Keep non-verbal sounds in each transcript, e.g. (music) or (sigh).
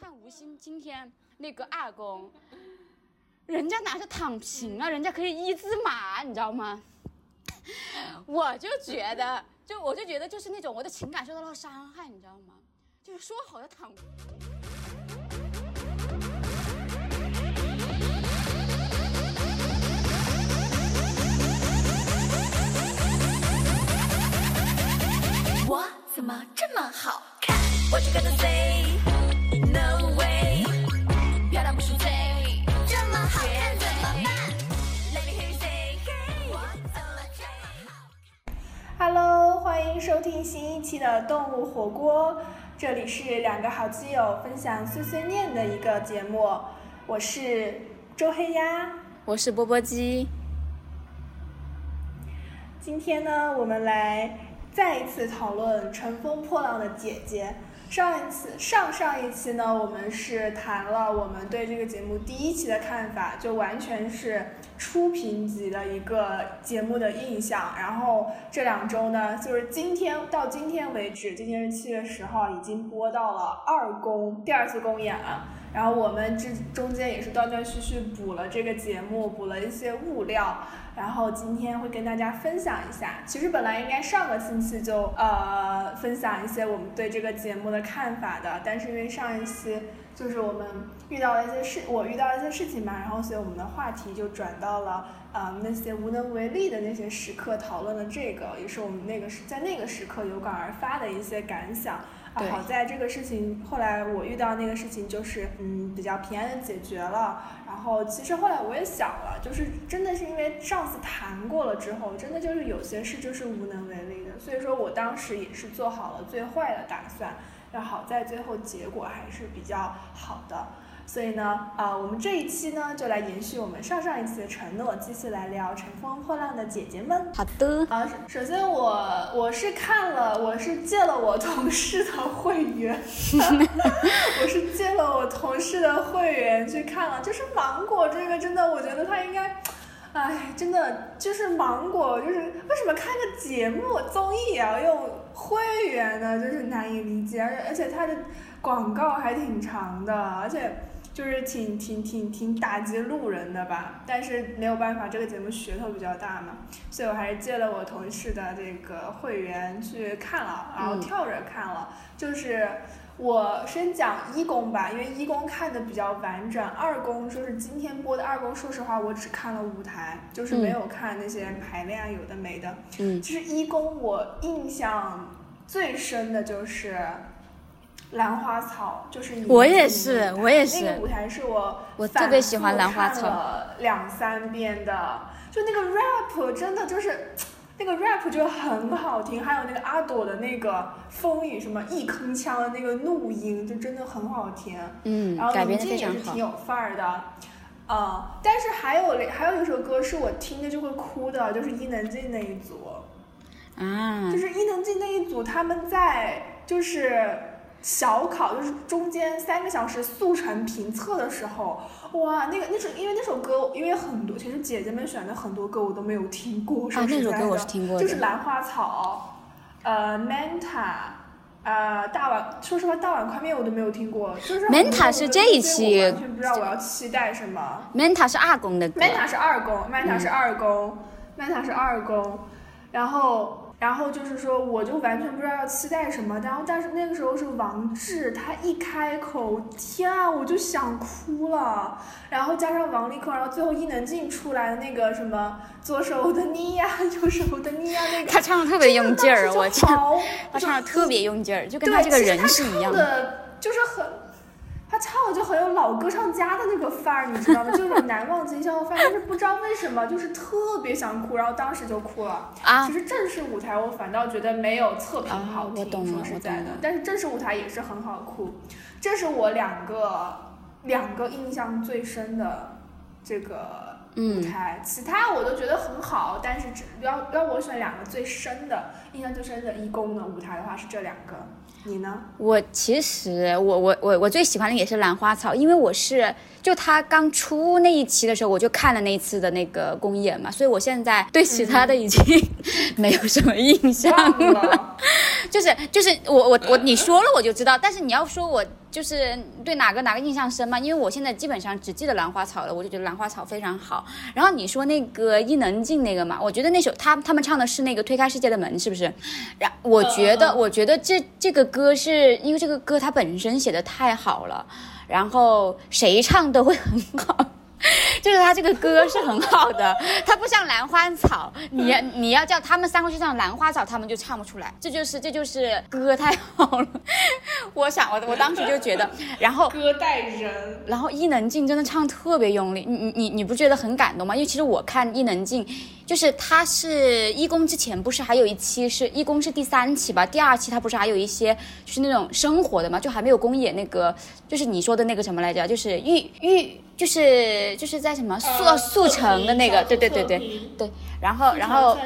看吴昕今天那个二宫，人家拿着躺平啊，人家可以一字马，你知道吗？我就觉得，就我就觉得就是那种我的情感受到了伤害，你知道吗？就是说好的躺。我怎么这么好看？What you gonna say 欢迎收听新一期的动物火锅，这里是两个好基友分享碎碎念的一个节目，我是周黑鸭。我是波波鸡，今天呢，我们来再一次讨论《乘风破浪的姐姐》。上一次、上上一期呢，我们是谈了我们对这个节目第一期的看法，就完全是初评级的一个节目的印象。然后这两周呢，就是今天到今天为止，今天是七月十号，已经播到了二公第二次公演了。然后我们这中间也是断断续续补了这个节目，补了一些物料，然后今天会跟大家分享一下。其实本来应该上个星期就呃分享一些我们对这个节目的看法的，但是因为上一期就是我们遇到了一些事，我遇到了一些事情嘛，然后所以我们的话题就转到了呃那些无能为力的那些时刻，讨论了这个，也是我们那个时在那个时刻有感而发的一些感想。啊，好在这个事情后来我遇到那个事情就是嗯比较平安的解决了。然后其实后来我也想了，就是真的是因为上次谈过了之后，真的就是有些事就是无能为力的，所以说我当时也是做好了最坏的打算。但好在最后结果还是比较好的。所以呢，啊、我们这一期呢就来延续我们上上一期的承诺，继续来聊《乘风破浪的姐姐们》。好的，啊，首先我我是看了，我是借了我同事的会员，(laughs) 我是借了我同事的会员去看了。就是芒果这个真的，我觉得它应该，哎，真的就是芒果，就是为什么看个节目综艺也要用会员呢？就是难以理解，而且而且它的广告还挺长的，而且。就是挺挺挺挺打击路人的吧，但是没有办法，这个节目噱头比较大嘛，所以我还是借了我同事的这个会员去看了，然后嗯跳着看了。就是我先讲一公吧，因为一公看的比较完整，二公说是今天播的二公，说实话我只看了舞台，就是没有看那些排练啊有的没的。嗯，其实一公我印象最深的就是兰花草，就是你我也是我也是那个舞台是我我特别喜欢兰花草两三遍的，就那个 rap 真的就是。(tsk) 那个 rap 就很好听，还有那个阿朵的那个风雨什么一铿锵的那个怒音，就真的很好听。嗯然，后改编宁静也。是挺有范儿的，啊、但是还有还有一首歌是我听着就会哭的，就是伊能静那一组。啊就，是伊能静那一组，他们在就是小考，就是中间三个小时速成评测的时候，哇，那个那首因为那首歌，因为很多其实姐姐们选的很多歌我都没有听过，啊说，实在的那首歌我是听过的。就是兰花草，呃，Manta。呃，大碗，说实话，大碗宽面我都没有听过。就是 Manta 是这一期我完全不知道我要期待什么。Manta 是二宫的歌，Manta 是二宫，Manta 嗯是二宫、m a n t a 是二宫，然后然后就是说，我就完全不知道要期待什么，然后但是那个时候是王志，他一开口，天啊，我就想哭了，然后加上王力宏，然后最后伊能静出来的那个什么左手的你呀，右手的你呀，那个 (laughs) 他唱的特别用劲儿，我唱他唱的特别用劲儿，就跟对，他这个人是一样唱。的，就是很，他唱的就很有老歌唱家的那个范儿，你知道吗？(laughs) 就有难忘今宵的范儿，但是不知道为什么，就是特别想哭，然后当时就哭了。啊其实正式舞台我反倒觉得没有测评啊好听，我懂了说实在的但是正式舞台也是很好哭。这是我两个两个印象最深的这个舞嗯，台，其他我都觉得很好，但是只要要我选两个最深的、印象最深的一公的舞台的话是这两个，你呢？我其实我我我我最喜欢的也是兰花草，因为我是就他刚出那一期的时候，我就看了那一次的那个公演嘛，所以我现在对其他的已经没有什么印象了。了，(laughs) 就是就是我我我你说了我就知道，但是你要说我就是对哪个哪个印象深嘛？因为我现在基本上只记得兰花草了，我就觉得兰花草非常好。然后你说那个伊能静那个嘛，我觉得那首他他们唱的是那个推开世界的门，是不是？然我觉得，我觉得这这个歌是因为这个歌它本身写的太好了，然后谁唱都会很好。(laughs) 就是他这个歌是很好的，他不像兰花草，(laughs) 你你要叫他们三个去唱兰花草，他们就唱不出来。这就是这就是歌太好了。(laughs) 我想我我当时就觉得，然后歌带人，然后伊能静真的唱特别用力，你你你你不觉得很感动吗？因为其实我看伊能静，就是她是义工之前不是还有一期是义工是第三期吧，第二期她不是还有一些就是那种生活的嘛，就还没有公演那个，就是你说的那个什么来着，就是玉玉就是就是在什么速、呃速成的那个，对对对对对，然后然后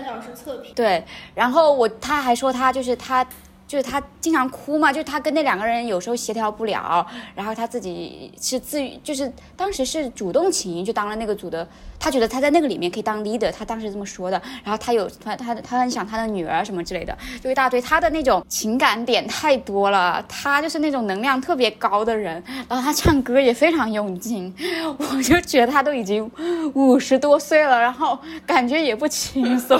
对，然后我他还说他就是他。就是他经常哭嘛，就是他跟那两个人有时候协调不了，然后他自己是自就是当时是主动请缨去当了那个组的，他觉得他在那个里面可以当 leader，他当时这么说的。然后他有他他他很想他的女儿什么之类的，就一大堆。他的那种情感点太多了，他就是那种能量特别高的人，然后他唱歌也非常用劲，(laughs) 我就觉得他都已经五十多岁了，然后感觉也不轻松，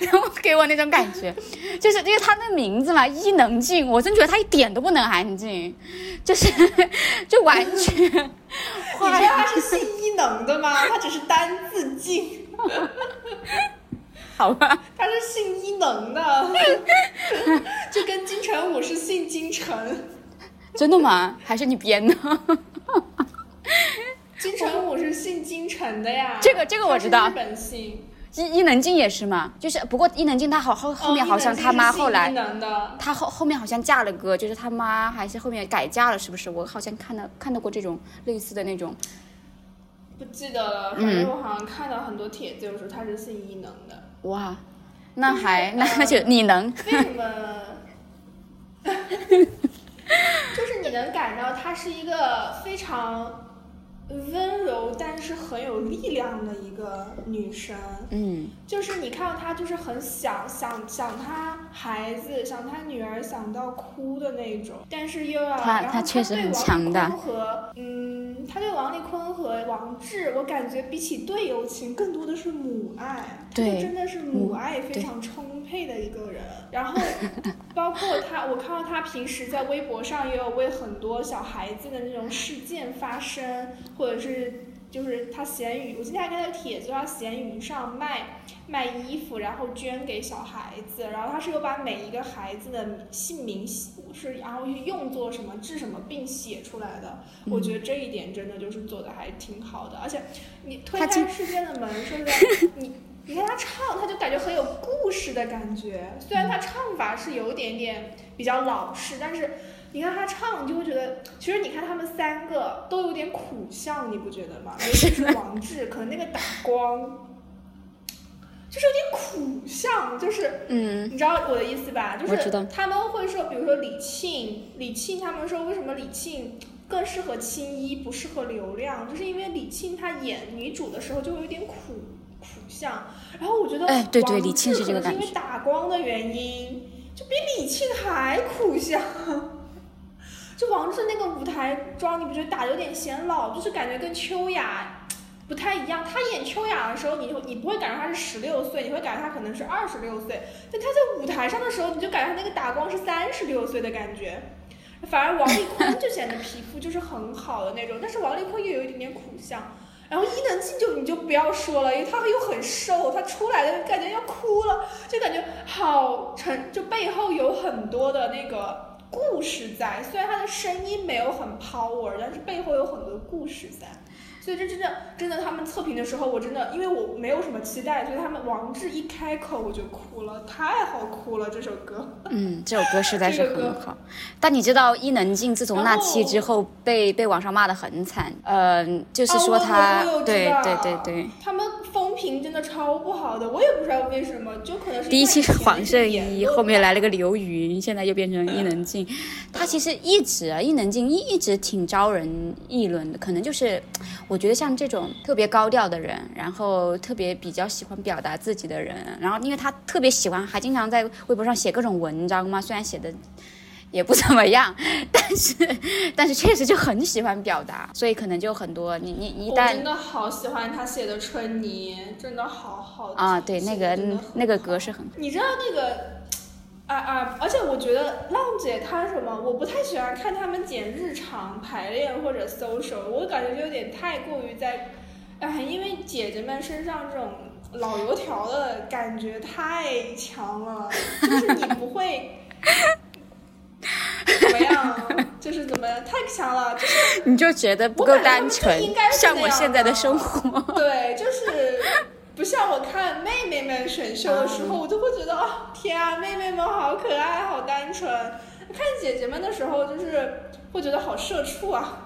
然后给我那种感觉，就是因为他那名字嘛，伊能静，我真觉得他一点都不能安静，就是就完全 (laughs) 你坏知道他是姓伊能的吗？(laughs) 他只是单字静，好吧。他是姓伊能的，(laughs) 就跟金城武是姓金城。真的吗？还是你编的？金城武是姓金城的呀，这个这个我知道日本姓。伊伊能静也是嘛，就是不过伊能静她好后后面好像她妈后来，她后后面好像嫁了个，就是她妈还是后面改嫁了，是不是？我好像看到看到过这种类似的那种，不记得了，反正我好像看到很多帖子，有说她是姓伊能的。哇，那还就是那就你能，为什么？(laughs) (laughs) 就是你能感到她是一个非常温柔，但是很有力量的一个女生。嗯。就是你看到她，就是很想想想她孩子，想她女儿，想到哭的那种，但是又要，她她确实很强大。丽坤和嗯，她对王丽坤和王志，我感觉比起队友情，更多的是母爱，这个对真的是母母爱非对。常充沛的一个人。然后包括他，我看到他平时在微博上也有为很多小孩子的那种事件发声，或者是。就是他闲鱼，我今天还看到帖子，他闲鱼上卖卖衣服，然后捐给小孩子，然后他是有把每一个孩子的姓名是，然后用作什么治什么病写出来的。我觉得这一点真的就是做的还挺好的，而且你推开世界的门，说实在，你你看他唱，他就感觉很有故事的感觉。虽然他唱法是有一点点比较老式，但是你看他唱，你就会觉得，其实你看他们三个都有点苦相，你不觉得吗？尤其是王志，可能那个打光。就是有点苦相，就是嗯你知道我的意思吧？就是他们会说，比如说李沁，李沁他们说为什么李沁更适合青衣，不适合流量，就是因为李沁她演女主的时候就有点苦苦相，然后我觉得哎对对王李沁是这个感觉因为打光的原因，就比李沁还苦相。就王志那个舞台妆，你不觉得打的有点显老？就是感觉跟秋雅不太一样。她演秋雅的时候，你就你不会感觉她是十六岁，你会感觉她可能是二十六岁。但她在舞台上的时候，你就感觉她那个打光是三十六岁的感觉。反而王丽坤就显得皮肤就是很好的那种，但是王丽坤又有一点点苦相。然后伊能静就你就不要说了，因为她又很瘦，她出来的感觉要哭了，就感觉好沉，就背后有很多的那个故事在。虽然她的声音没有很 power，但是背后有很多故事在。所以这真的真的，他们测评的时候，我真的因为我没有什么期待，所以他们王志一开口我就哭了，太好哭了这首歌。嗯，这首歌实在是很好。但你知道伊能静自从那期之后被被网上骂的很惨，嗯、就是说她、对对对对，他们风评真的超不好的，我也不知道为什么，就可能是第一期是黄圣圣依，后面来了个刘芸，现在又变成伊能静。她其实一直啊，伊能静一一直挺招人议论的，可能就是我觉得像这种特别高调的人，然后特别比较喜欢表达自己的人，然后因为她特别喜欢，还经常在微博上写各种文章嘛，虽然写的。也不怎么样，(laughs) 但是但是确实就很喜欢表达，所以可能就很多你你一旦我真的好喜欢他写的《春泥》，真的好好啊，对那个那个好格式很你知道那个，啊啊！而且我觉得浪姐她什么，我不太喜欢看他们剪日常排练或者 social，我感觉就有点太过于在，哎，因为姐姐们身上这种老油条的感觉太强了，就是你不会。怎么样？就是怎么样？太强了，就是你就觉得不够单纯应该，像我现在的的生活。对，就是不像我看妹妹们选秀的时候，我就会觉得哦，天啊，妹妹们好可爱，好单纯。看姐姐们的时候，就是会觉得好社畜啊。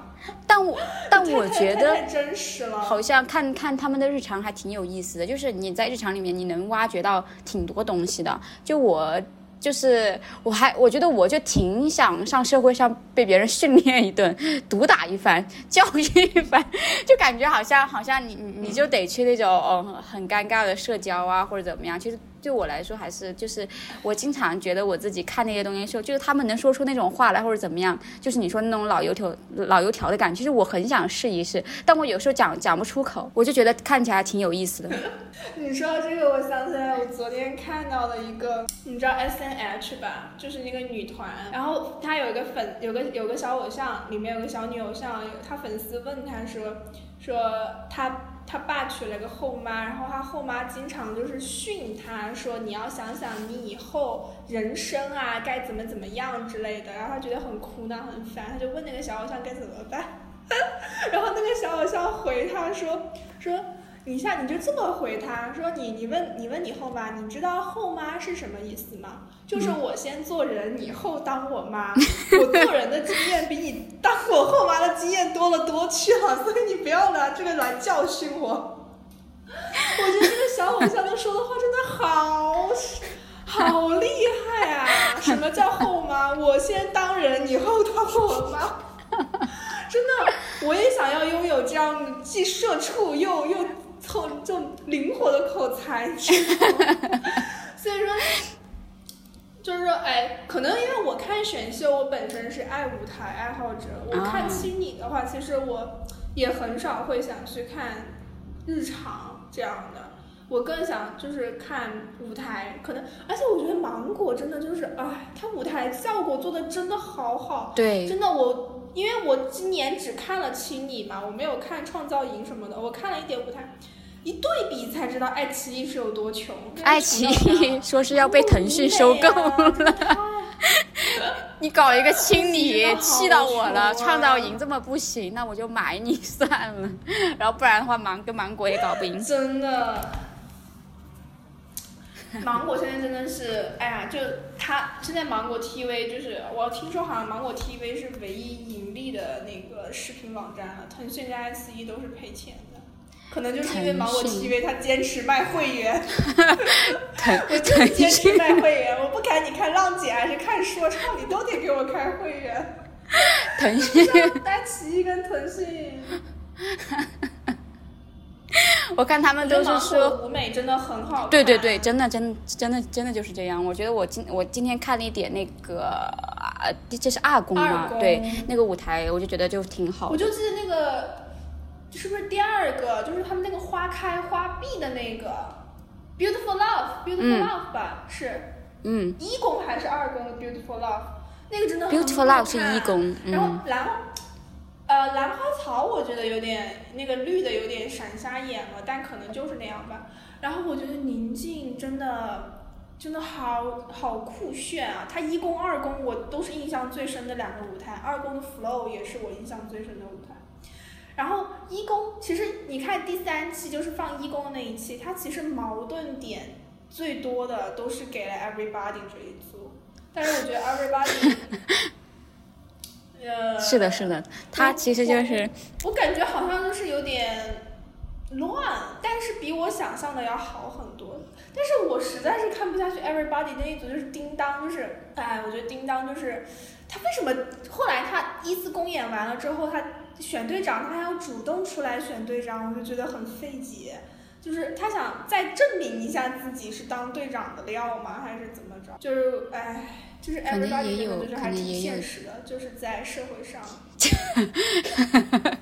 但我但我觉得太太真实了。好像看看他们的日常还挺有意思的，就是你在日常里面你能挖掘到挺多东西的。就我就是我还我觉得我就挺想上社会上被别人训练一顿，(laughs) 毒打一番，教育一番，就感觉好像好像你你就得去那种嗯很尴尬的社交啊或者怎么样。其实对我来说还是就是我经常觉得我自己看那些东西的时候，就是他们能说出那种话来或者怎么样，就是你说那种老油条老油条的感觉，其实我很想试一试，但我有时候讲讲不出口，我就觉得看起来挺有意思的。(laughs) 你说到这个，我想起来我昨天看到的一个，你知道 S N H 吧？就是那个女团，然后她有一个粉，有个有个小偶像，里面有个小女偶像，她粉丝问她说，说他他爸娶了个后妈，然后他后妈经常就是训他说你要想想你以后人生啊该怎么怎么样之类的，然后他觉得很苦恼很烦，他就问那个小偶像该怎么办，(laughs) 然后那个小偶像回他说说。你像你就这么回他说你你问你问你后妈，你知道后妈是什么意思吗？就是我先做人，你后当我妈。(laughs) 我做人的经验比你当我后妈的经验多了多去了，所以你不要拿这个来教训我。(laughs) 我觉得这个小偶像他说的话真的好好厉害啊！什么叫后妈？我先当人，你后当我妈。(laughs) 真的，我也想要拥有这样既社畜又又凑就灵活的口才，你知道吗所以说，就是说，哎，可能因为我看选秀，我本身是爱舞台爱好者，我看啊亲你的话，其实我也很少会想去看日常这样的。我更想就是看舞台，可能，而且我觉得芒果真的就是，哎，它舞台效果做的真的好好，对，真的，我因为我今年只看了《青你》嘛，我没有看《创造营》什么的，我看了一点舞台，一对比才知道爱奇艺是有多穷。爱奇艺说是要被腾讯收购了，(laughs) 你搞一个清理，真的好气到我了。创造营这么不行，那我就买你算了。然后不然的话，芒跟芒果也搞不赢。真的。(laughs) 芒果现在真的是，哎呀，就它现在芒果 TV 就是，我听说好像芒果 TV 是唯一盈利的那个视频网站了，腾讯跟爱奇艺都是赔钱的，可能就是因为芒果 TV 它坚持卖会员，我就是坚持卖会员，我不管你看浪姐还是看说唱，你都得给我开会员。腾讯，(laughs) 爱奇艺跟腾讯，(laughs) (laughs) 我看他们都是说，舞美真的很好看。对对对，真的真真的真的就是这样。我觉得我今我今天看了一点那个，啊这是二宫二嘛？对，那个舞台我就觉得就挺好。我就记得那个是不是第二个，就是他们那个花开花闭的那个 Beautiful Love，Beautiful 嗯 Love 吧，是嗯一宫还是二宫的 Beautiful Love？那个真的很，Beautiful Love 是一宫，然后嗯，兰，呃，兰花草我觉得有点那个绿的有点闪瞎眼了，但可能就是那样吧。然后我觉得宁静真的真的好好酷炫啊！它一宫、二宫我都是印象最深的两个舞台，二宫的 Flow 也是我印象最深的舞台。然后一宫其实你看第三期就是放一宫的那一期，它其实矛盾点最多的都是给了 Everybody 这一组，但是我觉得 Everybody，(laughs) 是的，是的，他其实就是我感觉好像就是有点乱，但是比我想象的要好很多。但是我实在是看不下去 Everybody 那一组，就是叮当，就是哎，我觉得叮当就是他为什么后来他一次公演完了之后，他选队长他还要主动出来选队长，我就觉得很费解。就是他想再证明一下自己是当队长的料吗？还是怎么着？就是哎，就是 everybody 也有真的就是还挺现实的，就是在社会上。(laughs)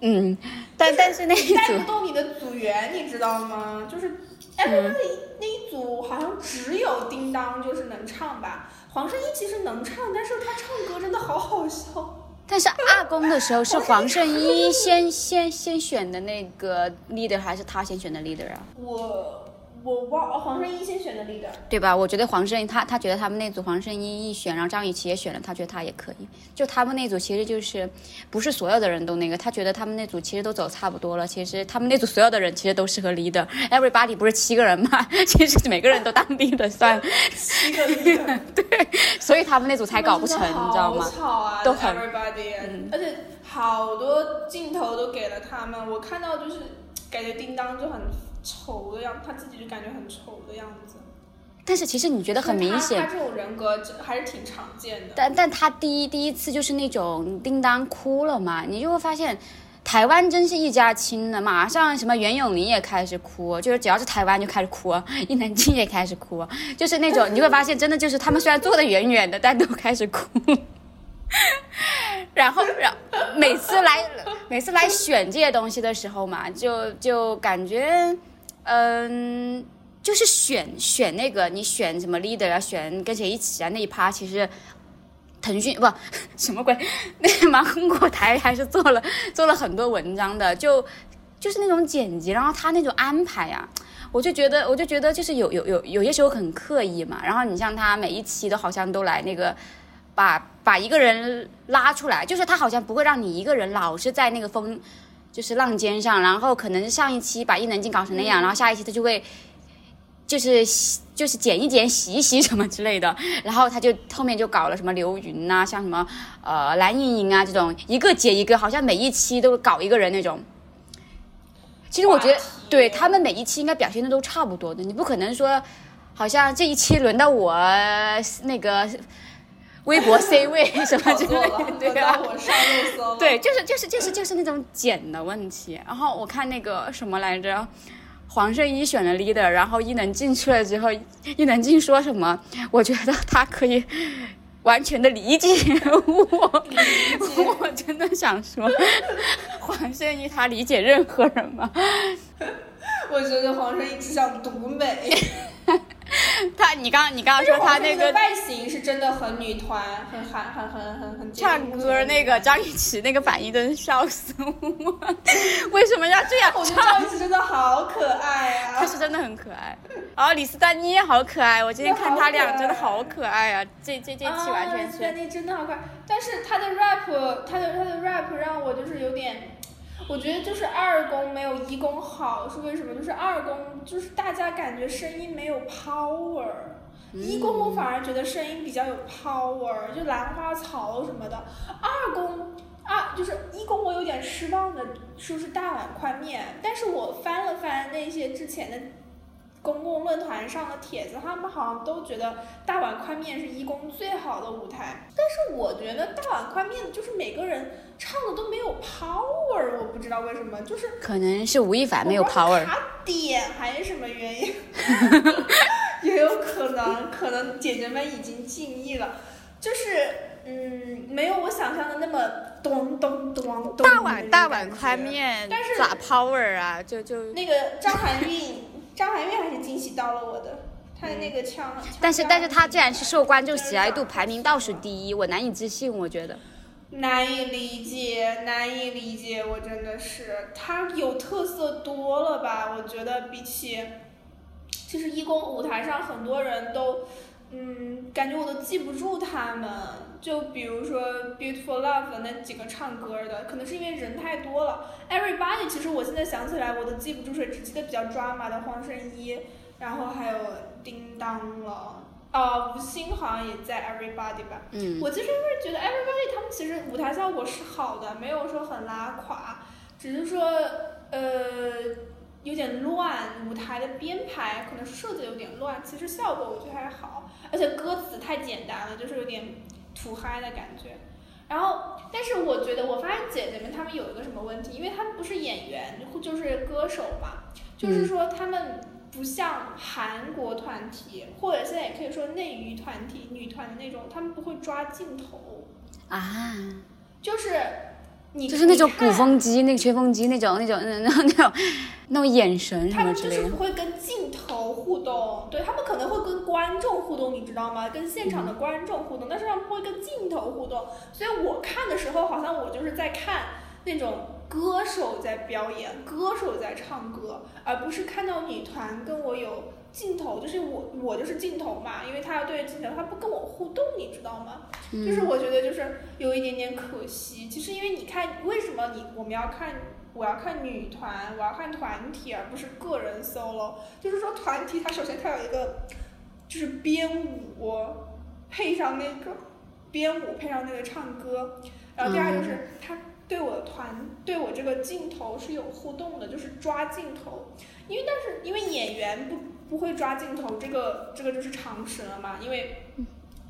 嗯，但但是那一带组不动你的组员，你知道吗？就是嗯 everybody 那一组好像只有叮当就是能唱吧。黄圣依其实能唱，但是他唱歌真的好好笑。但是二公的时候是黄圣依先先先选的那个 leader，还是他先选的 leader 啊？我我忘哦黄圣依先选的 leader，对吧？我觉得黄圣依他他觉得他们那组黄圣依一选，然后张雨绮也选了，他觉得他也可以。就他们那组其实就是不是所有的人都那个，他觉得他们那组其实都走差不多了。其实他们那组所有的人其实都适合 leader。(laughs) Everybody 不是七个人嘛？其实每个人都当 leader 算了，七个 leader，对所以他们那组才搞不成，你知道吗好？(laughs) 啊，都很 everybody，、嗯而且好多镜头都给了他们，我看到就是感觉叮当就很丑的样子，他自己就感觉很丑的样子。但是其实你觉得很明显他，他这种人格还是挺常见的。但但他第一第一次就是那种叮当哭了嘛，你就会发现。台湾真是一家亲的，马上什么袁咏琳也开始哭，就是只要是台湾就开始哭，伊能静也开始哭，(laughs) 就是那种你会发现，真的就是他们虽然坐得远远的，但都开始哭。(laughs) 然后，然每次来每次来选这些东西的时候嘛，就就感觉，嗯，就是选选那个你选什么 leader 啊，选跟谁一起啊那一趴，其实腾讯不 (laughs) 什么鬼，(laughs) 那芒果台还是做了做了很多文章的，就就是那种剪辑，然后他那种安排啊。我就觉得，我就觉得就是有有有有些时候很刻意嘛。然后你像他每一期都好像都来那个把把一个人拉出来，就是他好像不会让你一个人老是在那个风就是浪尖上，然后可能上一期把伊能静搞成那样，然后下一期他就会就是就是剪一剪、洗一洗什么之类的，然后他就后面就搞了什么刘云呐、像什么呃蓝盈莹啊这种，一个接一个，好像每一期都搞一个人那种。其实我觉得，对他们每一期应该表现的都差不多的，你不可能说，好像这一期轮到我那个微博 (laughs) C 位什么之类，的，对轮啊到。我上热搜。对，就是就是就是就是那种剪的问题。然后我看那个什么来着，黄圣依选了 leader，然后伊能静去了之后，伊能静说什么？我觉得他可以完全的理解我，我真的想说，黄圣依她理解任何人吗？(laughs) 我觉得黄圣依只想独美。(laughs) (laughs) 他你刚你刚刚说他那个外形是真的很女团，很韩，很很很很唱歌那个张雨绮那个反应真是笑死我，为什么要这样我觉得？张雨绮真的好可爱啊！她是真的很可爱，然后李斯丹妮也好可爱，我今天看他俩真的好可爱啊！这这这期完全是，丹妮真的好可爱，但是他的 rap，他的他的 rap 让我就是有点，我觉得就是二宫没有一宫好，是为什么？就是二宫就是大家感觉声音没有 power，、一宫我反而觉得声音比较有 power，就兰花草什么的，二宫。啊，就是一宫，我有点失望的，说是大碗宽面，但是我翻了翻那些之前的公共论坛上的帖子，他们好像都觉得大碗宽面是一公最好的舞台，但是我觉得大碗宽面就是每个人唱的都没有 power，我不知道为什么，就是可能是吴亦凡没有 power 是。卡点还是什么原因，(laughs) 也有可能，可能姐姐们已经尽力了，就是嗯，没有我想象的那么咚咚咚咚。大碗大碗宽，面，但是咋 power 啊？就就，那个张含韵，张含韵还是惊喜到了我的，她的那个腔。腔但是但是她竟然是受观众喜爱度排名倒数第一，我难以置信，我觉得。难以理解，难以理解，我真的是，她有特色多了吧？我觉得比起，其实一公舞台上很多人都，嗯，感觉我都记不住他们。就比如说《Beautiful Love》的那几个唱歌的，可能是因为人太多了。Everybody，其实我现在想起来我都记不住谁，只记得比较抓马的黄圣依，然后还有叮当了。哦，吴昕好像也在 Everybody 吧。嗯，我其实是觉得 Everybody 他们其实舞台效果是好的，没有说很拉垮，只是说呃有点乱，舞台的编排可能设计得有点乱，其实效果我觉得还好，而且歌词太简单了，就是有点土嗨的感觉。然后，但是我觉得我发现姐姐们她们有一个什么问题，因为她们不是演员，就是歌手嘛，就是说她们不像韩国团体，或者现在也可以说内娱团体、女团的那种，她们不会抓镜头，啊，就是你就是那种鼓风机、那个吹风机那种、那种、那那那种、那种眼神什他么之类的们就是不。会跟镜头互动，对他们可能会跟观众互动，你知道吗？跟现场的观众互动，但是他们不会跟镜头互动。所以我看的时候，好像我就是在看那种歌手在表演，歌手在唱歌，而不是看到女团跟我有镜头，就是我我就是镜头嘛，因为他要对着镜头，他不跟我互动，你知道吗？就是我觉得就是有一点点可惜。其实因为你看，为什么你我们要看？我要看女团，我要看团体，而不是个人 solo。就是说团体，它首先它有一个就是编舞，配上那个编舞配上那个唱歌，然后第二就是它对我的团对我这个镜头是有互动的，就是抓镜头。因为但是因为演员不不会抓镜头，这个这个就是常识了嘛，因为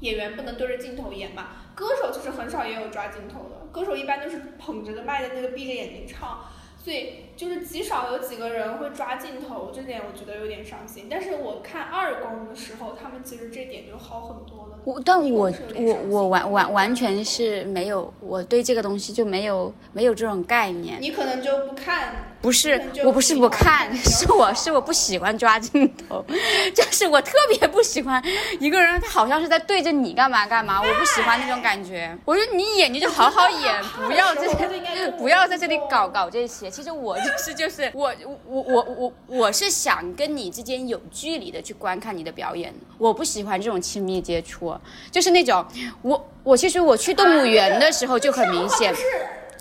演员不能对着镜头演嘛。歌手其实很少也有抓镜头的，歌手一般都是捧着个麦的那个闭着眼睛唱。所以就是极少有几个人会抓镜头，这点我觉得有点伤心。但是我看二公的时候，他们其实这点就好很多了。我但我我我完完完全是没有，我对这个东西就没有没有这种概念。你可能就不看，不是我不是不看，(laughs) 是我是我不喜欢抓镜头，(laughs) 就是我特别不喜欢一个人，他好像是在对着你干嘛干嘛，我不喜欢那种感觉。我说你演你就好好演，(laughs) 不要这他就应该跟我不要在这里搞搞这些。其实我就是就是我我我我我是想跟你之间有距离的去观看你的表演，我不喜欢这种亲密接触，就是那种我我其实我去动物园的时候就很明显。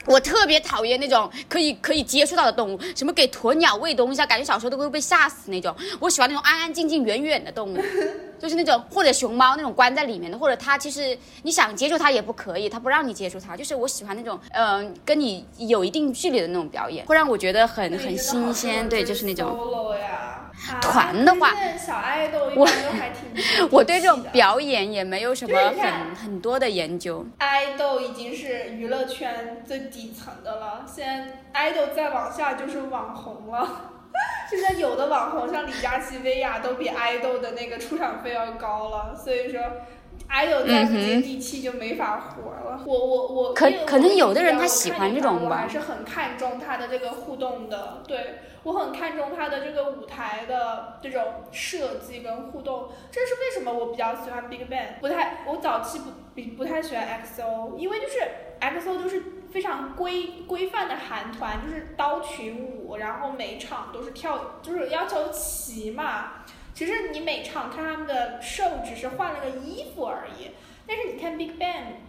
是我特别讨厌那种可以可以接触到的动物，什么给鸵鸟喂东西啊，感觉小时候都会被吓死那种。我喜欢那种安安静静、远远的动物，(laughs) 就是那种或者熊猫那种关在里面的，或者它其实你想接触它也不可以，它不让你接触它。就是我喜欢那种嗯、跟你有一定距离的那种表演，会让我觉得很很新鲜。对，就是那种。solo 呀。啊团的话小爱豆我都还挺我对这种表演也没有什么很 (laughs) 很多的研究。爱豆已经是娱乐圈最底层的了，现在 idol 再往下就是网红了。(laughs) 现在有的网红像李佳琦、薇娅都比 idol 的那个出场费要高了，所以说。idol 再不接地气就没法活了。我我我，可可能有的人他喜欢这种吧团我还是很看重他的这个互动的。对我很看重他的这个舞台的这种设计跟互动。这是为什么我比较喜欢 BigBang，不太我早期不不不太喜欢 XO，因为就是 XO 就是非常规规范的韩团，就是刀群舞，然后每场都是跳，就是要求齐嘛。其实你每场看他们的 show 只是换了个衣服而已，但是你看 Big Bang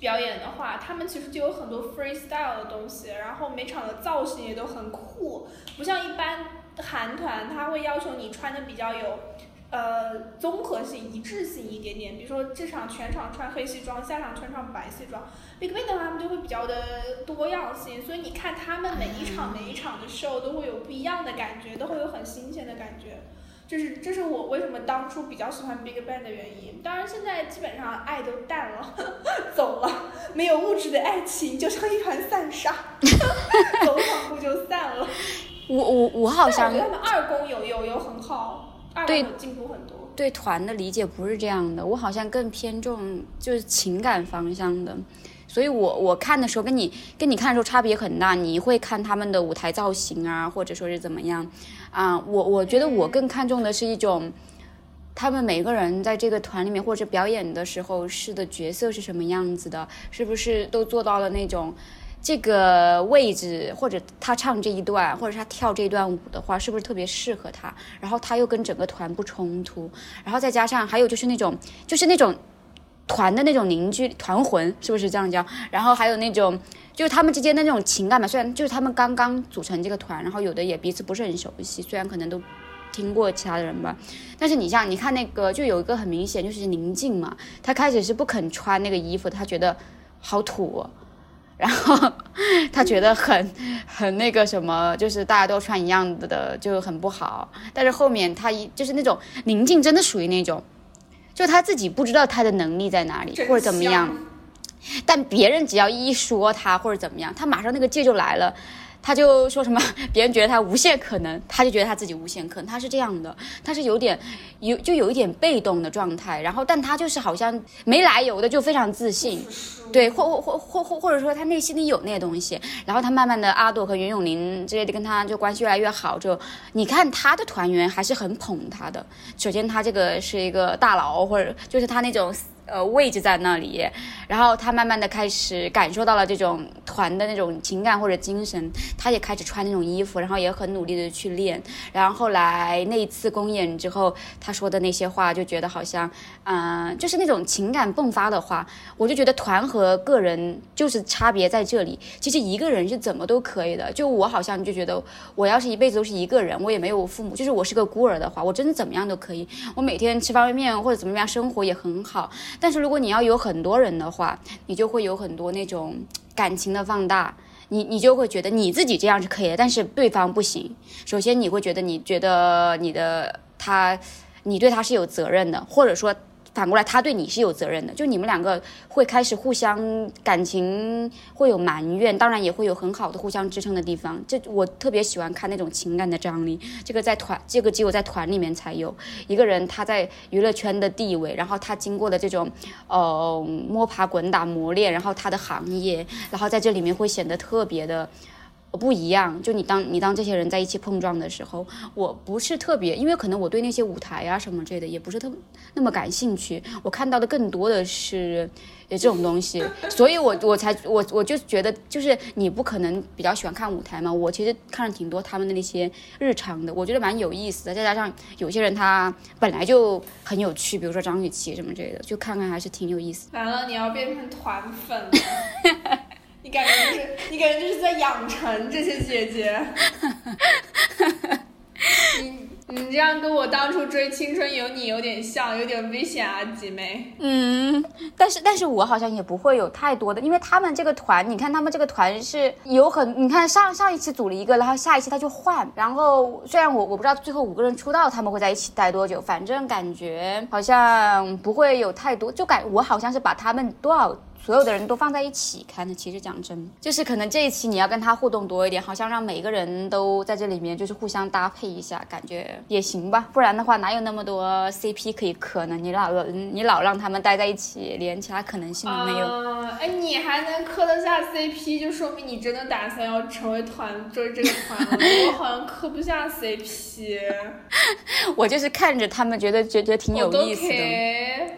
表演的话，他们其实就有很多 freestyle 的东西，然后每场的造型也都很酷，不像一般韩团，他会要求你穿的比较有。呃，综合性、一致性一点点，比如说这场全场穿黑西装，下场全场白西装。BigBang 的话，他们就会比较的多样性，所以你看他们每一场每一场的 show 都会有不一样的感觉，都会有很新鲜的感觉。这是这是我为什么当初比较喜欢 BigBang 的原因。当然，现在基本上爱都淡了，(laughs) 走了，没有物质的爱情就像一团散沙，(laughs) 走两步就散了。(laughs) 我我我好像我觉得他们二公有有有很好，对有进步很多。对团的理解不是这样的，我好像更偏重就是情感方向的，所以我我看的时候跟你跟你看的时候差别很大，你会看他们的舞台造型啊，或者说是怎么样啊？我我觉得我更看重的是一种。他们每个人在这个团里面或者表演的时候是的角色是什么样子的，是不是都做到了那种这个位置，或者他唱这一段，或者他跳这段舞的话，是不是特别适合他？然后他又跟整个团不冲突，然后再加上还有就是那种就是那种团的那种凝聚团魂，是不是这样叫？然后还有那种就是他们之间的那种情感嘛，虽然就是他们刚刚组成这个团，然后有的也彼此不是很熟悉，虽然可能都。听过其他的人吧，但是你像你看那个，就有一个很明显就是宁静嘛，他开始是不肯穿那个衣服，他觉得好土、然后他觉得很 (laughs) 很那个什么，就是大家都穿一样的的就很不好。但是后面他一就是那种宁静，真的属于那种，就他自己不知道他的能力在哪里或者怎么样，但别人只要一说他或者怎么样，他马上那个劲就来了。他就说什么，(laughs) 别人觉得他无限可能，他就觉得他自己无限可能，他是这样的，他是有点有就有一点被动的状态，然后但他就是好像没来由的就非常自信，对，或或或或或或者说他内心里有那些东西，然后他慢慢的阿朵和袁咏琳之类的跟他就关系越来越好，就你看他的团员还是很捧他的，首先他这个是一个大佬，或者就是他那种。呃，位置在那里，然后他慢慢的开始感受到了这种团的那种情感或者精神，他也开始穿那种衣服，然后也很努力的去练，然后后来那一次公演之后，他说的那些话，就觉得好像，嗯，就是那种情感迸发的话，我就觉得团和个人就是差别在这里，其实一个人是怎么都可以的，就我好像就觉得，我要是一辈子都是一个人，我也没有父母，就是我是个孤儿的话，我真的怎么样都可以，我每天吃方便面或者怎么样生活也很好。但是如果你要有很多人的话，你就会有很多那种感情的放大，你你就会觉得你自己这样是可以的，但是对方不行。首先你会觉得你觉得你的他，你对他是有责任的，或者说。反过来，他对你是有责任的，就你们两个会开始互相感情会有埋怨，当然也会有很好的互相支撑的地方。这我特别喜欢看那种情感的张力，这个在团，这个只有在团里面才有。一个人他在娱乐圈的地位，然后他经过的这种呃摸爬滚打磨练，然后他的行业，然后在这里面会显得特别的。不一样，就你当你当这些人在一起碰撞的时候，我不是特别，因为可能我对那些舞台啊什么之类的也不是特那么感兴趣，我看到的更多的是这种东西，所以我我才我我就觉得就是你不可能比较喜欢看舞台嘛，我其实看了挺多他们的那些日常的，我觉得蛮有意思的，再加上有些人他本来就很有趣，比如说张雨绮什么之类的，就看看还是挺有意思。完了，你要变成团粉了。(laughs) 你感觉就是，你感觉就是在养成这些姐姐。(laughs) 你你这样跟我当初追《青春有你》有点像，有点危险啊，姐妹。嗯，但是但是我好像也不会有太多的，因为他们这个团，你看他们这个团是有很，你看上上一期组了一个，然后下一期他就换，然后虽然我我不知道最后五个人出道他们会在一起待多久，反正感觉好像不会有太多，就感我好像是把他们多少。所有的人都放在一起看的，其实讲真，就是可能这一期你要跟他互动多一点，好像让每个人都在这里面，就是互相搭配一下，感觉也行吧。不然的话，哪有那么多 CP 可以磕呢？你老你老让他们待在一起，连其他可能性都没有。哎，你还能磕得下 CP，就说明你真的打算要成为团追这个团了。我好像磕不下 CP。(laughs) 我就是看着他们，觉得觉得挺有意思的。